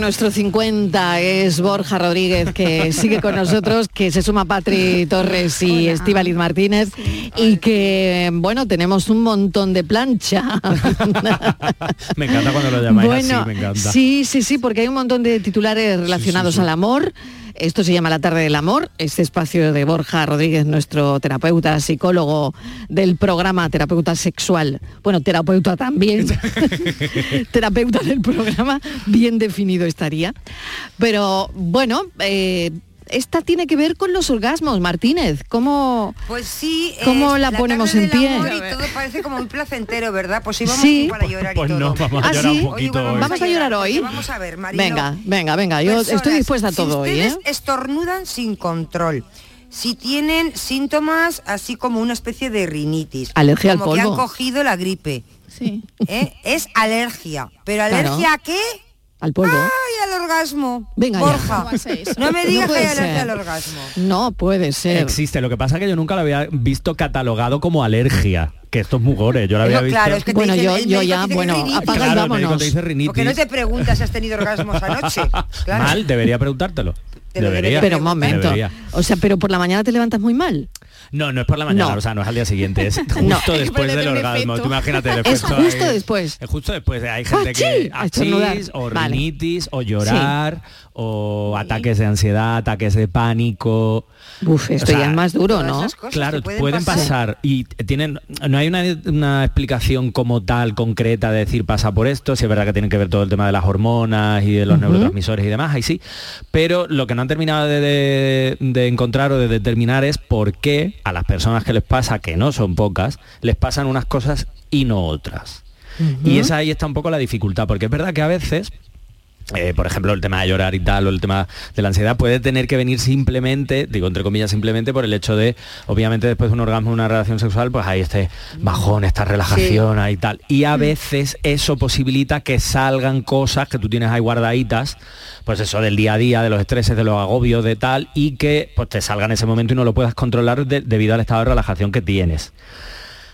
nuestro 50 es Borja Rodríguez, que <laughs> sigue con nosotros, que se suma Patri Torres y Estíbaliz Martínez, y que, bueno, tenemos un montón de plancha. <laughs> Me encanta cuando lo llamáis bueno, así, me encanta. sí, sí, sí, porque hay un montón de titulares relacionados al amor. Esto se llama La tarde del amor, este espacio de Borja Rodríguez, nuestro terapeuta, psicólogo del programa Terapeuta Sexual. Bueno, terapeuta también. <laughs> terapeuta del programa, bien definido estaría. Pero bueno, eh, esta tiene que ver con los orgasmos, Martínez. ¿Cómo, Pues sí. ¿Cómo es la ponemos en pie? amor Y todo parece como muy placentero, ¿verdad? Pues Sí. para llorar Pues y todo. no, vamos a ¿Ah, llorar sí? un poquito hoy. Vamos a llorar hoy. Vamos a ver, Marilo. Venga, venga, venga, yo Personas, estoy dispuesta a todo si hoy, ¿eh? ustedes estornudan sin control. Si tienen síntomas así como una especie de rinitis. Alergia al como que han polvo. cogido la gripe. Sí. ¿eh? Es alergia. ¿Pero Claro. alergia a qué? Al polvo. ¡Ay, al orgasmo! Venga. Borja, no me No digas que puede hay al orgasmo. No puede ser. Existe, lo que pasa es que yo nunca lo había visto catalogado como alergia, que esto es muy gore, yo lo había No, visto... claro, es que Bueno, dicen- yo- yo ya, bueno, apaga Claro, vámonos. te dice. Porque no te preguntas si has tenido orgasmos anoche. <laughs> Claro. Mal, debería preguntártelo. Te lo Debería. Pero un momento. Debería. O sea, pero por la mañana te levantas muy mal. No, no es por la mañana, No. o sea, no es al día siguiente, es <laughs> justo No. después Es del el orgasmo. efecto. Tú imagínate el Es justo ahí. después. Es justo después. Hay gente ¡Achí! que A estornudar. achís, o Vale. rinitis, o llorar, o ataques de ansiedad, ataques de pánico. Uf, esto O sea, ya es más duro, ¿no? Claro, pueden, pasar. y tienen no hay una, una explicación como tal concreta de decir pasa por esto, si es verdad que tienen que ver todo el tema de las hormonas y de los neurotransmisores y demás, ahí sí, pero lo que no han terminado de, de- de encontrar o de determinar es por qué a las personas que les pasa, que no son pocas, les pasan unas cosas y no otras. Y esa ahí está un poco la dificultad, porque es verdad que a veces eh, por ejemplo, el tema de llorar y tal, o el tema de la ansiedad, puede tener que venir simplemente, digo entre comillas simplemente, por el hecho de, obviamente después de un orgasmo, una relación sexual, pues hay este bajón, esta relajación ahí y tal. Y a veces eso posibilita que salgan cosas que tú tienes ahí guardaditas, pues eso del día a día, de los estreses, de los agobios, de tal, y que pues te salga en ese momento y no lo puedas controlar de- debido al estado de relajación que tienes.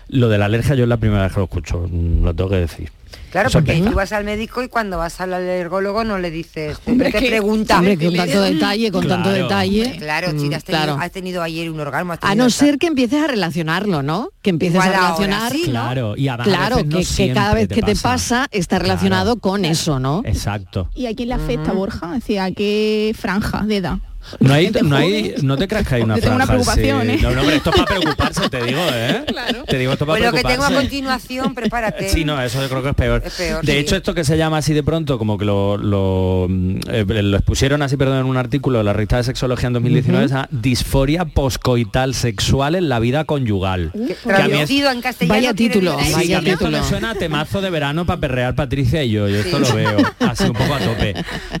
Lo de la alergia yo es la primera vez que lo escucho, mm, lo tengo que decir. Claro, porque tú vas al médico y cuando vas al alergólogo no le dices, Hombre, te que- pregunta. hombre, con tanto detalle, con tanto detalle. Claro, si Mm, has tenido, claro. has tenido ayer un orgasmo. has A no tal. ser que empieces a relacionarlo, ¿no? Que empieces Igual a ahora relacionar. sí, ¿no? Claro, y además a Claro, no que, que cada vez te que te pasa. pasa está relacionado con eso, ¿no? Exacto. ¿Y a quién le afecta, Borja? Es decir, ¿a qué franja de edad? No hay, no hay, no te creas que hay una Yo tengo una franja así. preocupación, ¿eh? No, no, pero esto es para preocuparse, te digo, ¿eh? <laughs> Te digo esto para Pues lo que tengo a preocuparse. continuación, prepárate. <laughs> Sí, no, eso yo creo que es peor. Es peor, de sí. hecho, esto que se llama así de pronto, como que lo, lo, mm, eh, lo expusieron así, perdón, en un artículo de la revista de Sexología en 2019, Ujú. esa disforia poscoital sexual en la vida conyugal. Que a mí es- Traducido en castellano. Vaya título. Sí, vaya que a mí esto título. me suena a temazo de verano para perrear Patricia y yo, yo esto lo veo así un poco a <laughs> tope.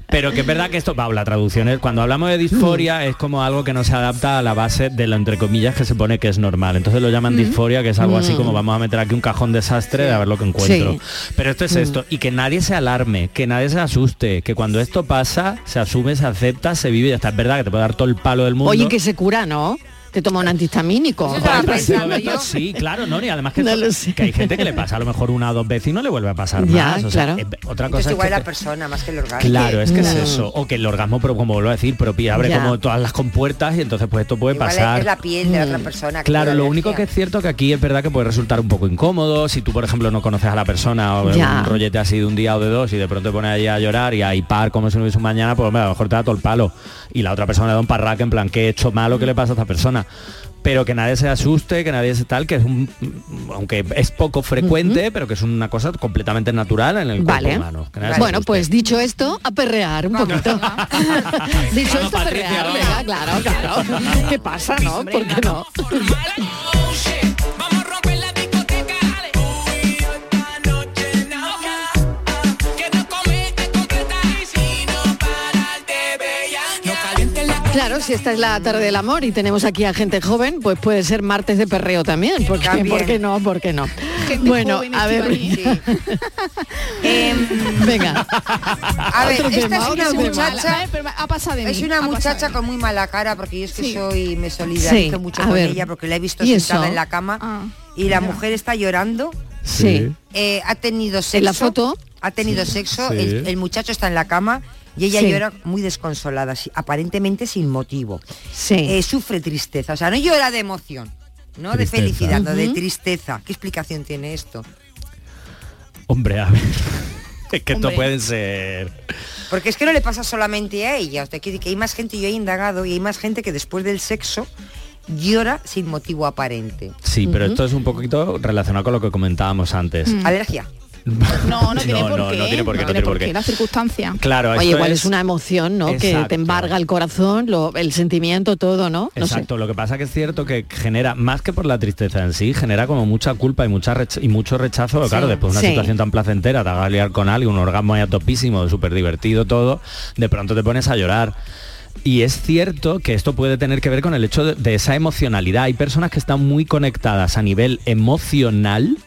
Pero que es verdad que esto, va, la traducción es, cuando hablamos de disforia es como algo que no se adapta a la base de lo entre comillas que se pone que es normal. Entonces lo llaman disforia, que es algo así Mm. como vamos a meter aquí un cajón desastre de a ver lo que encuentro. Sí. Pero esto es Mm. esto, y que nadie se alarme, que nadie se asuste, que cuando esto pasa, se asume, se acepta, se vive y ya está. Es verdad que te puede dar todo el palo del mundo. Oye, que se cura, ¿no? Te toma un antihistamínico. Sí, claro, ¿no? Y además que, No lo sé. que hay gente que le pasa a lo mejor una o dos veces y no le vuelve a pasar Ya, más. O sea, claro. eh, otra cosa es igual que la te- persona más que el orgasmo. Claro, es que es Mm. eso. O que el orgasmo, pero como vuelvo a decir, propia, abre Ya. como todas las compuertas y entonces pues esto puede Igual pasar. es la piel de la Mm. otra persona. que Claro, lo único que es cierto que aquí es verdad que puede resultar un poco incómodo si tú, por ejemplo, no conoces a la persona o Ya. un rollete así de un día o de dos y de pronto te pones allí a llorar y a hipar como si no hubiese un mañana, pues hombre, a lo mejor te da todo el palo. Y la otra persona le da un parraque en plan, ¿qué he hecho malo? ¿Qué le pasa a esta persona? Pero que nadie se asuste, que nadie se tal, que es un, aunque es poco frecuente, pero que es una cosa completamente natural en el cuerpo Vale. humano. Que nadie se Bueno, pues dicho esto, a perrear un poquito. <laughs> dicho esto, a perrear, venga, claro, claro. ¿Qué pasa, no? ¿Por qué no? Claro, si esta es la tarde del amor y tenemos aquí a gente joven, pues puede ser martes de perreo también. Porque, También. ¿Por qué no? ¿Por qué no? Gente bueno, joven, a ver. <laughs> Em, venga. a ver, esta tema, es una muchacha. Ha pasado Es una muchacha con muy mala cara porque yo es que Sí. soy me solidarizo Sí, mucho a con ver. ella porque la he visto ¿Y sentada eso? en la cama Ah, y la mujer está llorando. Sí. eh, ha tenido sexo. ¿En la foto? Ha tenido sexo. Sí. El, el muchacho está en la cama y ella Sí. llora muy desconsolada, si- aparentemente sin motivo. Sí. Eh, sufre tristeza, o sea, no llora de emoción, no de felicidad, no de tristeza. ¿Qué explicación tiene esto? Hombre, a ver. <laughs> Es que esto Hombre. puede ser. Porque es que no le pasa solamente a ella, o sea, que, que hay más gente, yo he indagado, y hay más gente que después del sexo llora sin motivo aparente. Sí, pero esto es un poquito relacionado con lo que comentábamos antes. Mm. Alergia. No, no tiene No, por no, qué. no tiene por qué, no tiene por qué. La circunstancia. Claro, Oye, igual es... una emoción, ¿no? Que te embarga el corazón, lo- el sentimiento, todo, ¿no? No sé. Exacto, lo que pasa que es cierto que genera, más que por la tristeza en sí, genera como mucha culpa y mucha rech- y mucho rechazo, Sí, claro, después de una sí. situación tan placentera, te hagas liar con alguien, un orgasmo ahí a topísimo, súper divertido todo, de pronto te pones a llorar. Y es cierto que esto puede tener que ver con el hecho de, de esa emocionalidad. Hay personas que están muy conectadas a nivel emocional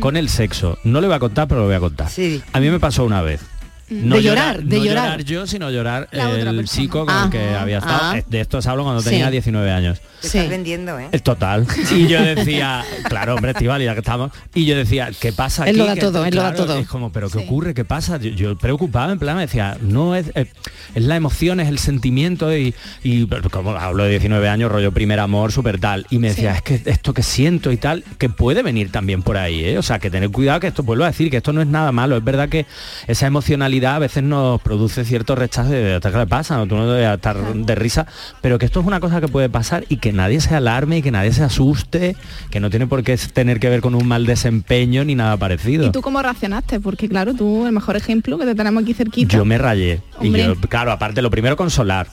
con el sexo. No le voy a contar, pero lo voy a contar. Sí. A mí me pasó una vez. De llorar, de no llorar. yo, sino llorar el persona. chico con Ah, el que había estado. ah. Eh, De esto os hablo cuando Sí. tenía 19 años. Te Sí. estás vendiendo, ¿eh? El total. <laughs> Y yo decía, claro, hombre, Estivali, ya que estamos. Y yo decía, ¿qué pasa aquí? Él lo da todo, él lo da todo. Es como, ¿pero qué Sí. ocurre? ¿Qué pasa? Yo, yo preocupado, en plan, me decía, no es, eh, es la emoción, es el sentimiento y, y como hablo de 19 años, rollo primer amor, súper tal. Y me decía, es que esto que siento y tal, que puede venir también por ahí, ¿eh? O sea, que tener cuidado, que esto vuelvo a decir, que esto no es nada malo. Es verdad que esa emocionalidad a veces nos produce cierto rechazo de ¿qué le pasa? No, tú no debes estar de risa, pero que esto es una cosa que puede pasar y que nadie se alarme y que nadie se asuste, que no tiene por qué tener que ver con un mal desempeño ni nada parecido. ¿Y tú cómo reaccionaste? Porque claro, tú el mejor ejemplo que te tenemos aquí cerquita. Yo me rayé. Y yo, claro, aparte, lo primero consolar.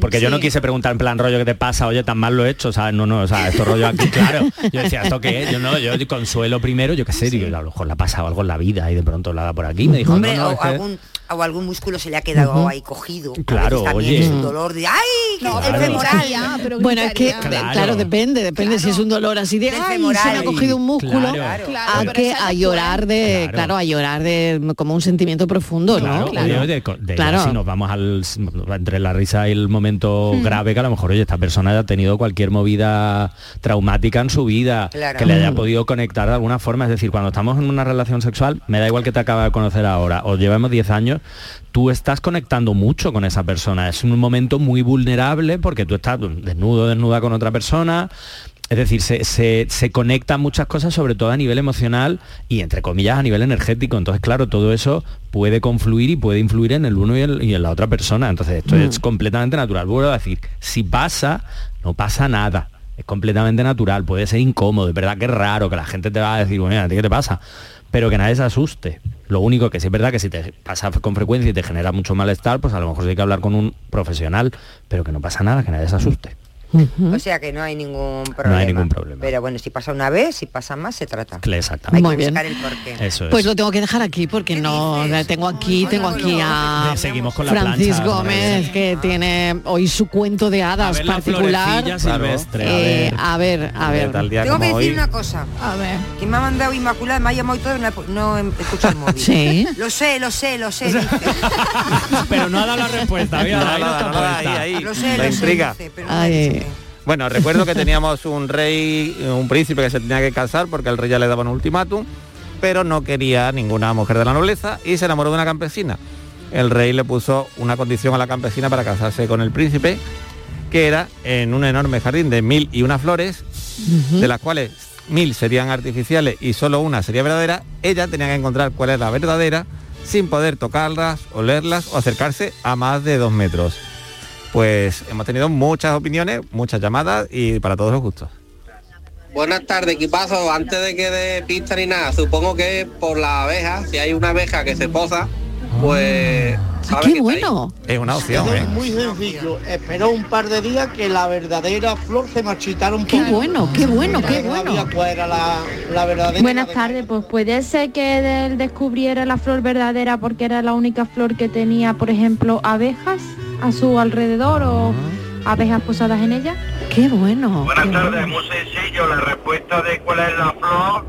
Porque yo no quise preguntar en plan rollo que te pasa, oye, tan mal lo he hecho, ¿sabes? No, no, o sea, esto rollo aquí, claro. Yo decía, ¿esto qué es? Yo no, yo consuelo primero, yo qué sé, digo, a lo mejor le ha pasado algo en la vida y de pronto la da por aquí. Me dijo, Hombre, no, no, o, es que- algún, o algún músculo se le ha quedado ahí cogido. A Claro, oye. Es un dolor de ¡ay! No, el pero femoral! gritaría, pero Bueno, es que, claro, Claro. depende, depende si es un dolor así de, ay, femoral. se me ha cogido un músculo, Claro. Claro, a pero que a llorar de, Claro. claro, a llorar de como un sentimiento profundo, Claro, ¿no? oye, de, de- Claro. si nos vamos al entre la risa y el momento Hmm. grave que a lo mejor, oye, esta persona haya tenido cualquier movida traumática en su vida, Claro. que le haya Mm. podido conectar de alguna forma. Es decir, cuando estamos en una relación sexual, me da igual que te acaba de conocer ahora, o llevamos 10 años, tú estás conectando mucho con esa persona. Es un momento muy vulnerable porque tú estás desnudo, desnuda con otra persona. Es decir, se, se, se conectan muchas cosas, sobre todo a nivel emocional y, entre comillas, a nivel energético. Entonces, claro, todo eso puede confluir y puede influir en el uno y, el- y en la otra persona. Entonces, esto Mm. es completamente natural. Vuelvo a decir, si pasa, no pasa nada. Es completamente natural, puede ser incómodo, es verdad que es raro, que la gente te va a decir, bueno, ¿a ti qué te pasa? Pero que nadie se asuste. Lo único que sí es verdad que si te pasa con frecuencia y te genera mucho malestar, pues a lo mejor sí hay que hablar con un profesional, pero que no pasa nada, que nadie se asuste. O sea que no hay ningún problema. No hay ningún problema. Pero bueno, si pasa una vez, si pasa más, se trata. Exactamente. Hay Muy que bien. buscar el porqué. Eso es. Pues lo tengo que dejar aquí porque no tengo aquí, tengo aquí a Seguimos con la Francis plancha, Gómez que tiene hoy su cuento de hadas ver la particular. florecilla silvestre, a Eh, ver. a ver, a ver. Tengo que decir una cosa. A ver. Que me ha mandado Inmaculada, me ha llamado y todo, no, no he escuchado el móvil. Sí. Lo sé, lo sé, lo sé. <laughs> Pero no ha dado la respuesta. Lo sé, lo sé, Bueno, recuerdo que teníamos un rey, un príncipe que se tenía que casar porque el rey ya le daba un ultimátum, pero no quería ninguna mujer de la nobleza y se enamoró de una campesina. El rey le puso una condición a la campesina para casarse con el príncipe, que era en un enorme jardín de mil y una flores, de las cuales mil serían artificiales y solo una sería verdadera, ella tenía que encontrar cuál era la verdadera sin poder tocarlas, olerlas o acercarse a más de dos metros. Pues hemos tenido muchas opiniones, muchas llamadas y para todos los gustos. Buenas tardes, equipazo. Antes de que dé pista ni nada, supongo que por la abeja, si hay una abeja que se posa, pues... ¿sabes ¡Qué bueno! Es una opción, Es ¿eh? muy sencillo. Esperó un par de días que la verdadera flor se marchitara un ¡Qué poco. bueno, qué bueno, qué No bueno! sabía cuál era la, la verdadera. Buenas tardes, pues puede ser que él descubriera la flor verdadera porque era la única flor que tenía, por ejemplo, abejas a su alrededor o abejas posadas en ella. ¡Qué bueno! Buenas tardes, muy sencillo. La respuesta de cuál es la flor,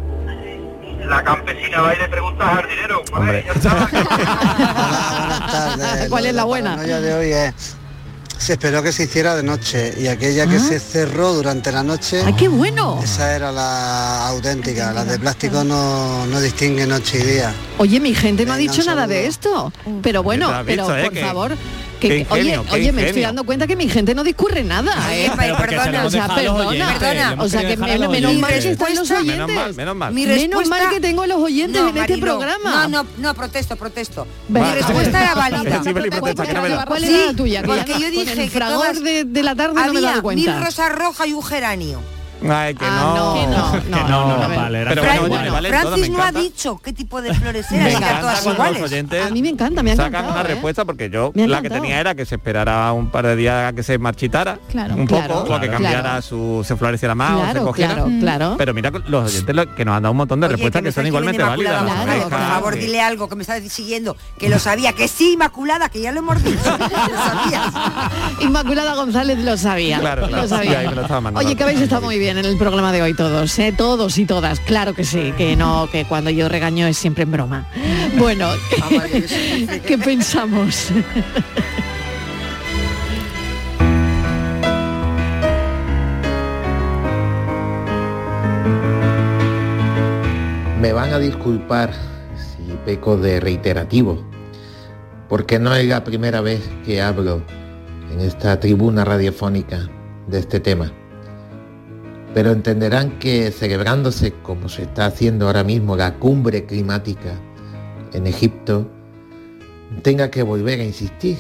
la campesina va y le pregunta al jardinero. ¿cuál es? <laughs> ¿Cuál es la buena? de hoy es se esperó que se hiciera de noche y aquella que Ah. se cerró durante la noche ¡Ay, qué bueno! esa era la auténtica las de plástico no, no distingue noche y día Oye, mi gente no ha dicho nada de esto. Pero bueno, pero visto, ¿eh? por Que- favor. Que, oye, qué oye, me estoy dando cuenta que mi gente no discurre nada, ¿eh? Pero perdona, o sea, perdona, O sea, que menos, mal que oyentes. están los Menos oyentes. mal, menos mal. Mi Menos respuesta- mal que tengo los oyentes No, en este programa. No, no, no, protesto, protesto. Mi respuesta era válida. <laughs> ¿Cuál era la tuya? Que porque ya yo dije el que fragor todas- de, de la tarde no me he Había dado cuenta. mil rosas rojas y un geranio. Ay, que Ah, no. no, que no, <laughs> Que no, no, no, vale. era Pero que- bueno, me Francis no ha dicho qué tipo de flores eran, eran todas iguales. oyentes A mí me encanta, me ha sacan una ¿eh? respuesta porque yo la que encantado. tenía era que se esperara un par de días a que se marchitara Claro, un poco claro, o que cambiara Claro. su se floreciera más o se Claro, cogiera claro, claro. pero mira los oyentes lo- que nos han dado un montón de Oye, respuestas que que, son igualmente válidas por favor, que- dile algo que me está siguiendo, que lo sabía, que sí, Inmaculada, que ya lo hemos dicho, <laughs> que. Inmaculada González lo sabía. Claro, claro, Lo sabía. Oye, que habéis estado muy bien en el programa de hoy todos, ¿eh? Todos y todas. Claro que sí, que no, que cuando yo regaño es siempre en broma. Bueno, ¿qué <laughs> pensamos? Me van a disculpar si peco de reiterativo, porque no es la primera vez que hablo en esta tribuna radiofónica de este tema. Pero entenderán que celebrándose como se está haciendo ahora mismo la cumbre climática en Egipto, tenga que volver a insistir.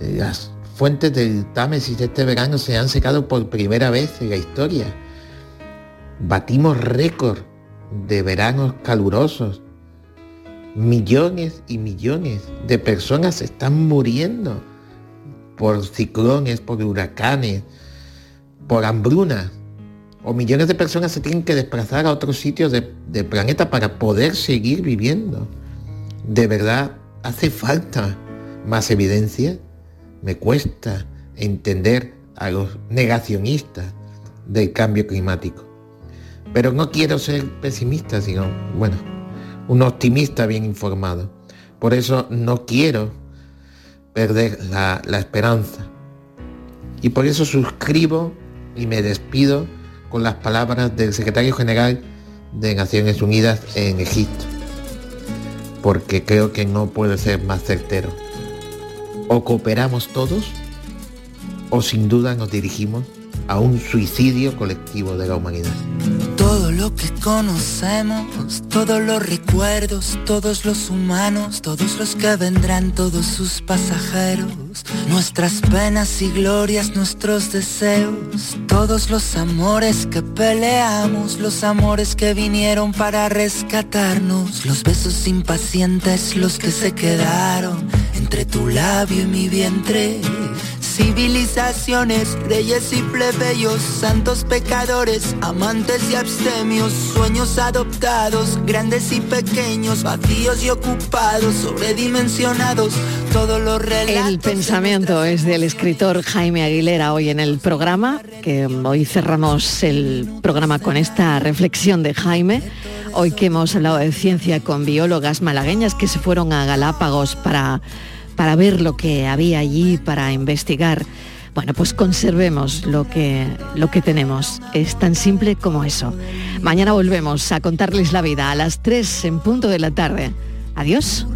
Las fuentes del Támesis de este verano se han secado por primera vez en la historia. Batimos récord de veranos calurosos. Millones y millones de personas están muriendo por ciclones, por huracanes, por hambruna. O millones de personas se tienen que desplazar a otros sitios de- del planeta para poder seguir viviendo. De verdad, hace falta más evidencia. Me cuesta entender a los negacionistas del cambio climático. Pero no quiero ser pesimista, sino, bueno, un optimista bien informado. Por eso no quiero perder la, la esperanza. Y por eso suscribo y me despido con las palabras del secretario general de Naciones Unidas en Egipto, porque creo que no puede ser más certero. O cooperamos todos, o sin duda nos dirigimos a un suicidio colectivo de la humanidad. Todo lo que conocemos, todos los recuerdos, todos los humanos, todos los que vendrán, todos sus pasajeros, nuestras penas y glorias, nuestros deseos, todos los amores que peleamos, los amores que vinieron para rescatarnos, los besos impacientes, los que se quedaron entre tu labio y mi vientre Civilizaciones, reyes y plebeyos, santos pecadores, amantes y abstemios, sueños adoptados, grandes y pequeños, vacíos y ocupados, sobredimensionados, todos los relatos. El pensamiento es del escritor Jaime Aguilera hoy en el programa, que hoy cerramos el programa con esta reflexión de Jaime. Hoy que hemos hablado de ciencia con biólogas malagueñas que se fueron a Galápagos para para ver lo que había allí, para investigar. Bueno, pues conservemos lo que, lo que tenemos. Es tan simple como eso. Mañana volvemos a contarles la vida a las 3 en punto de la tarde. Adiós.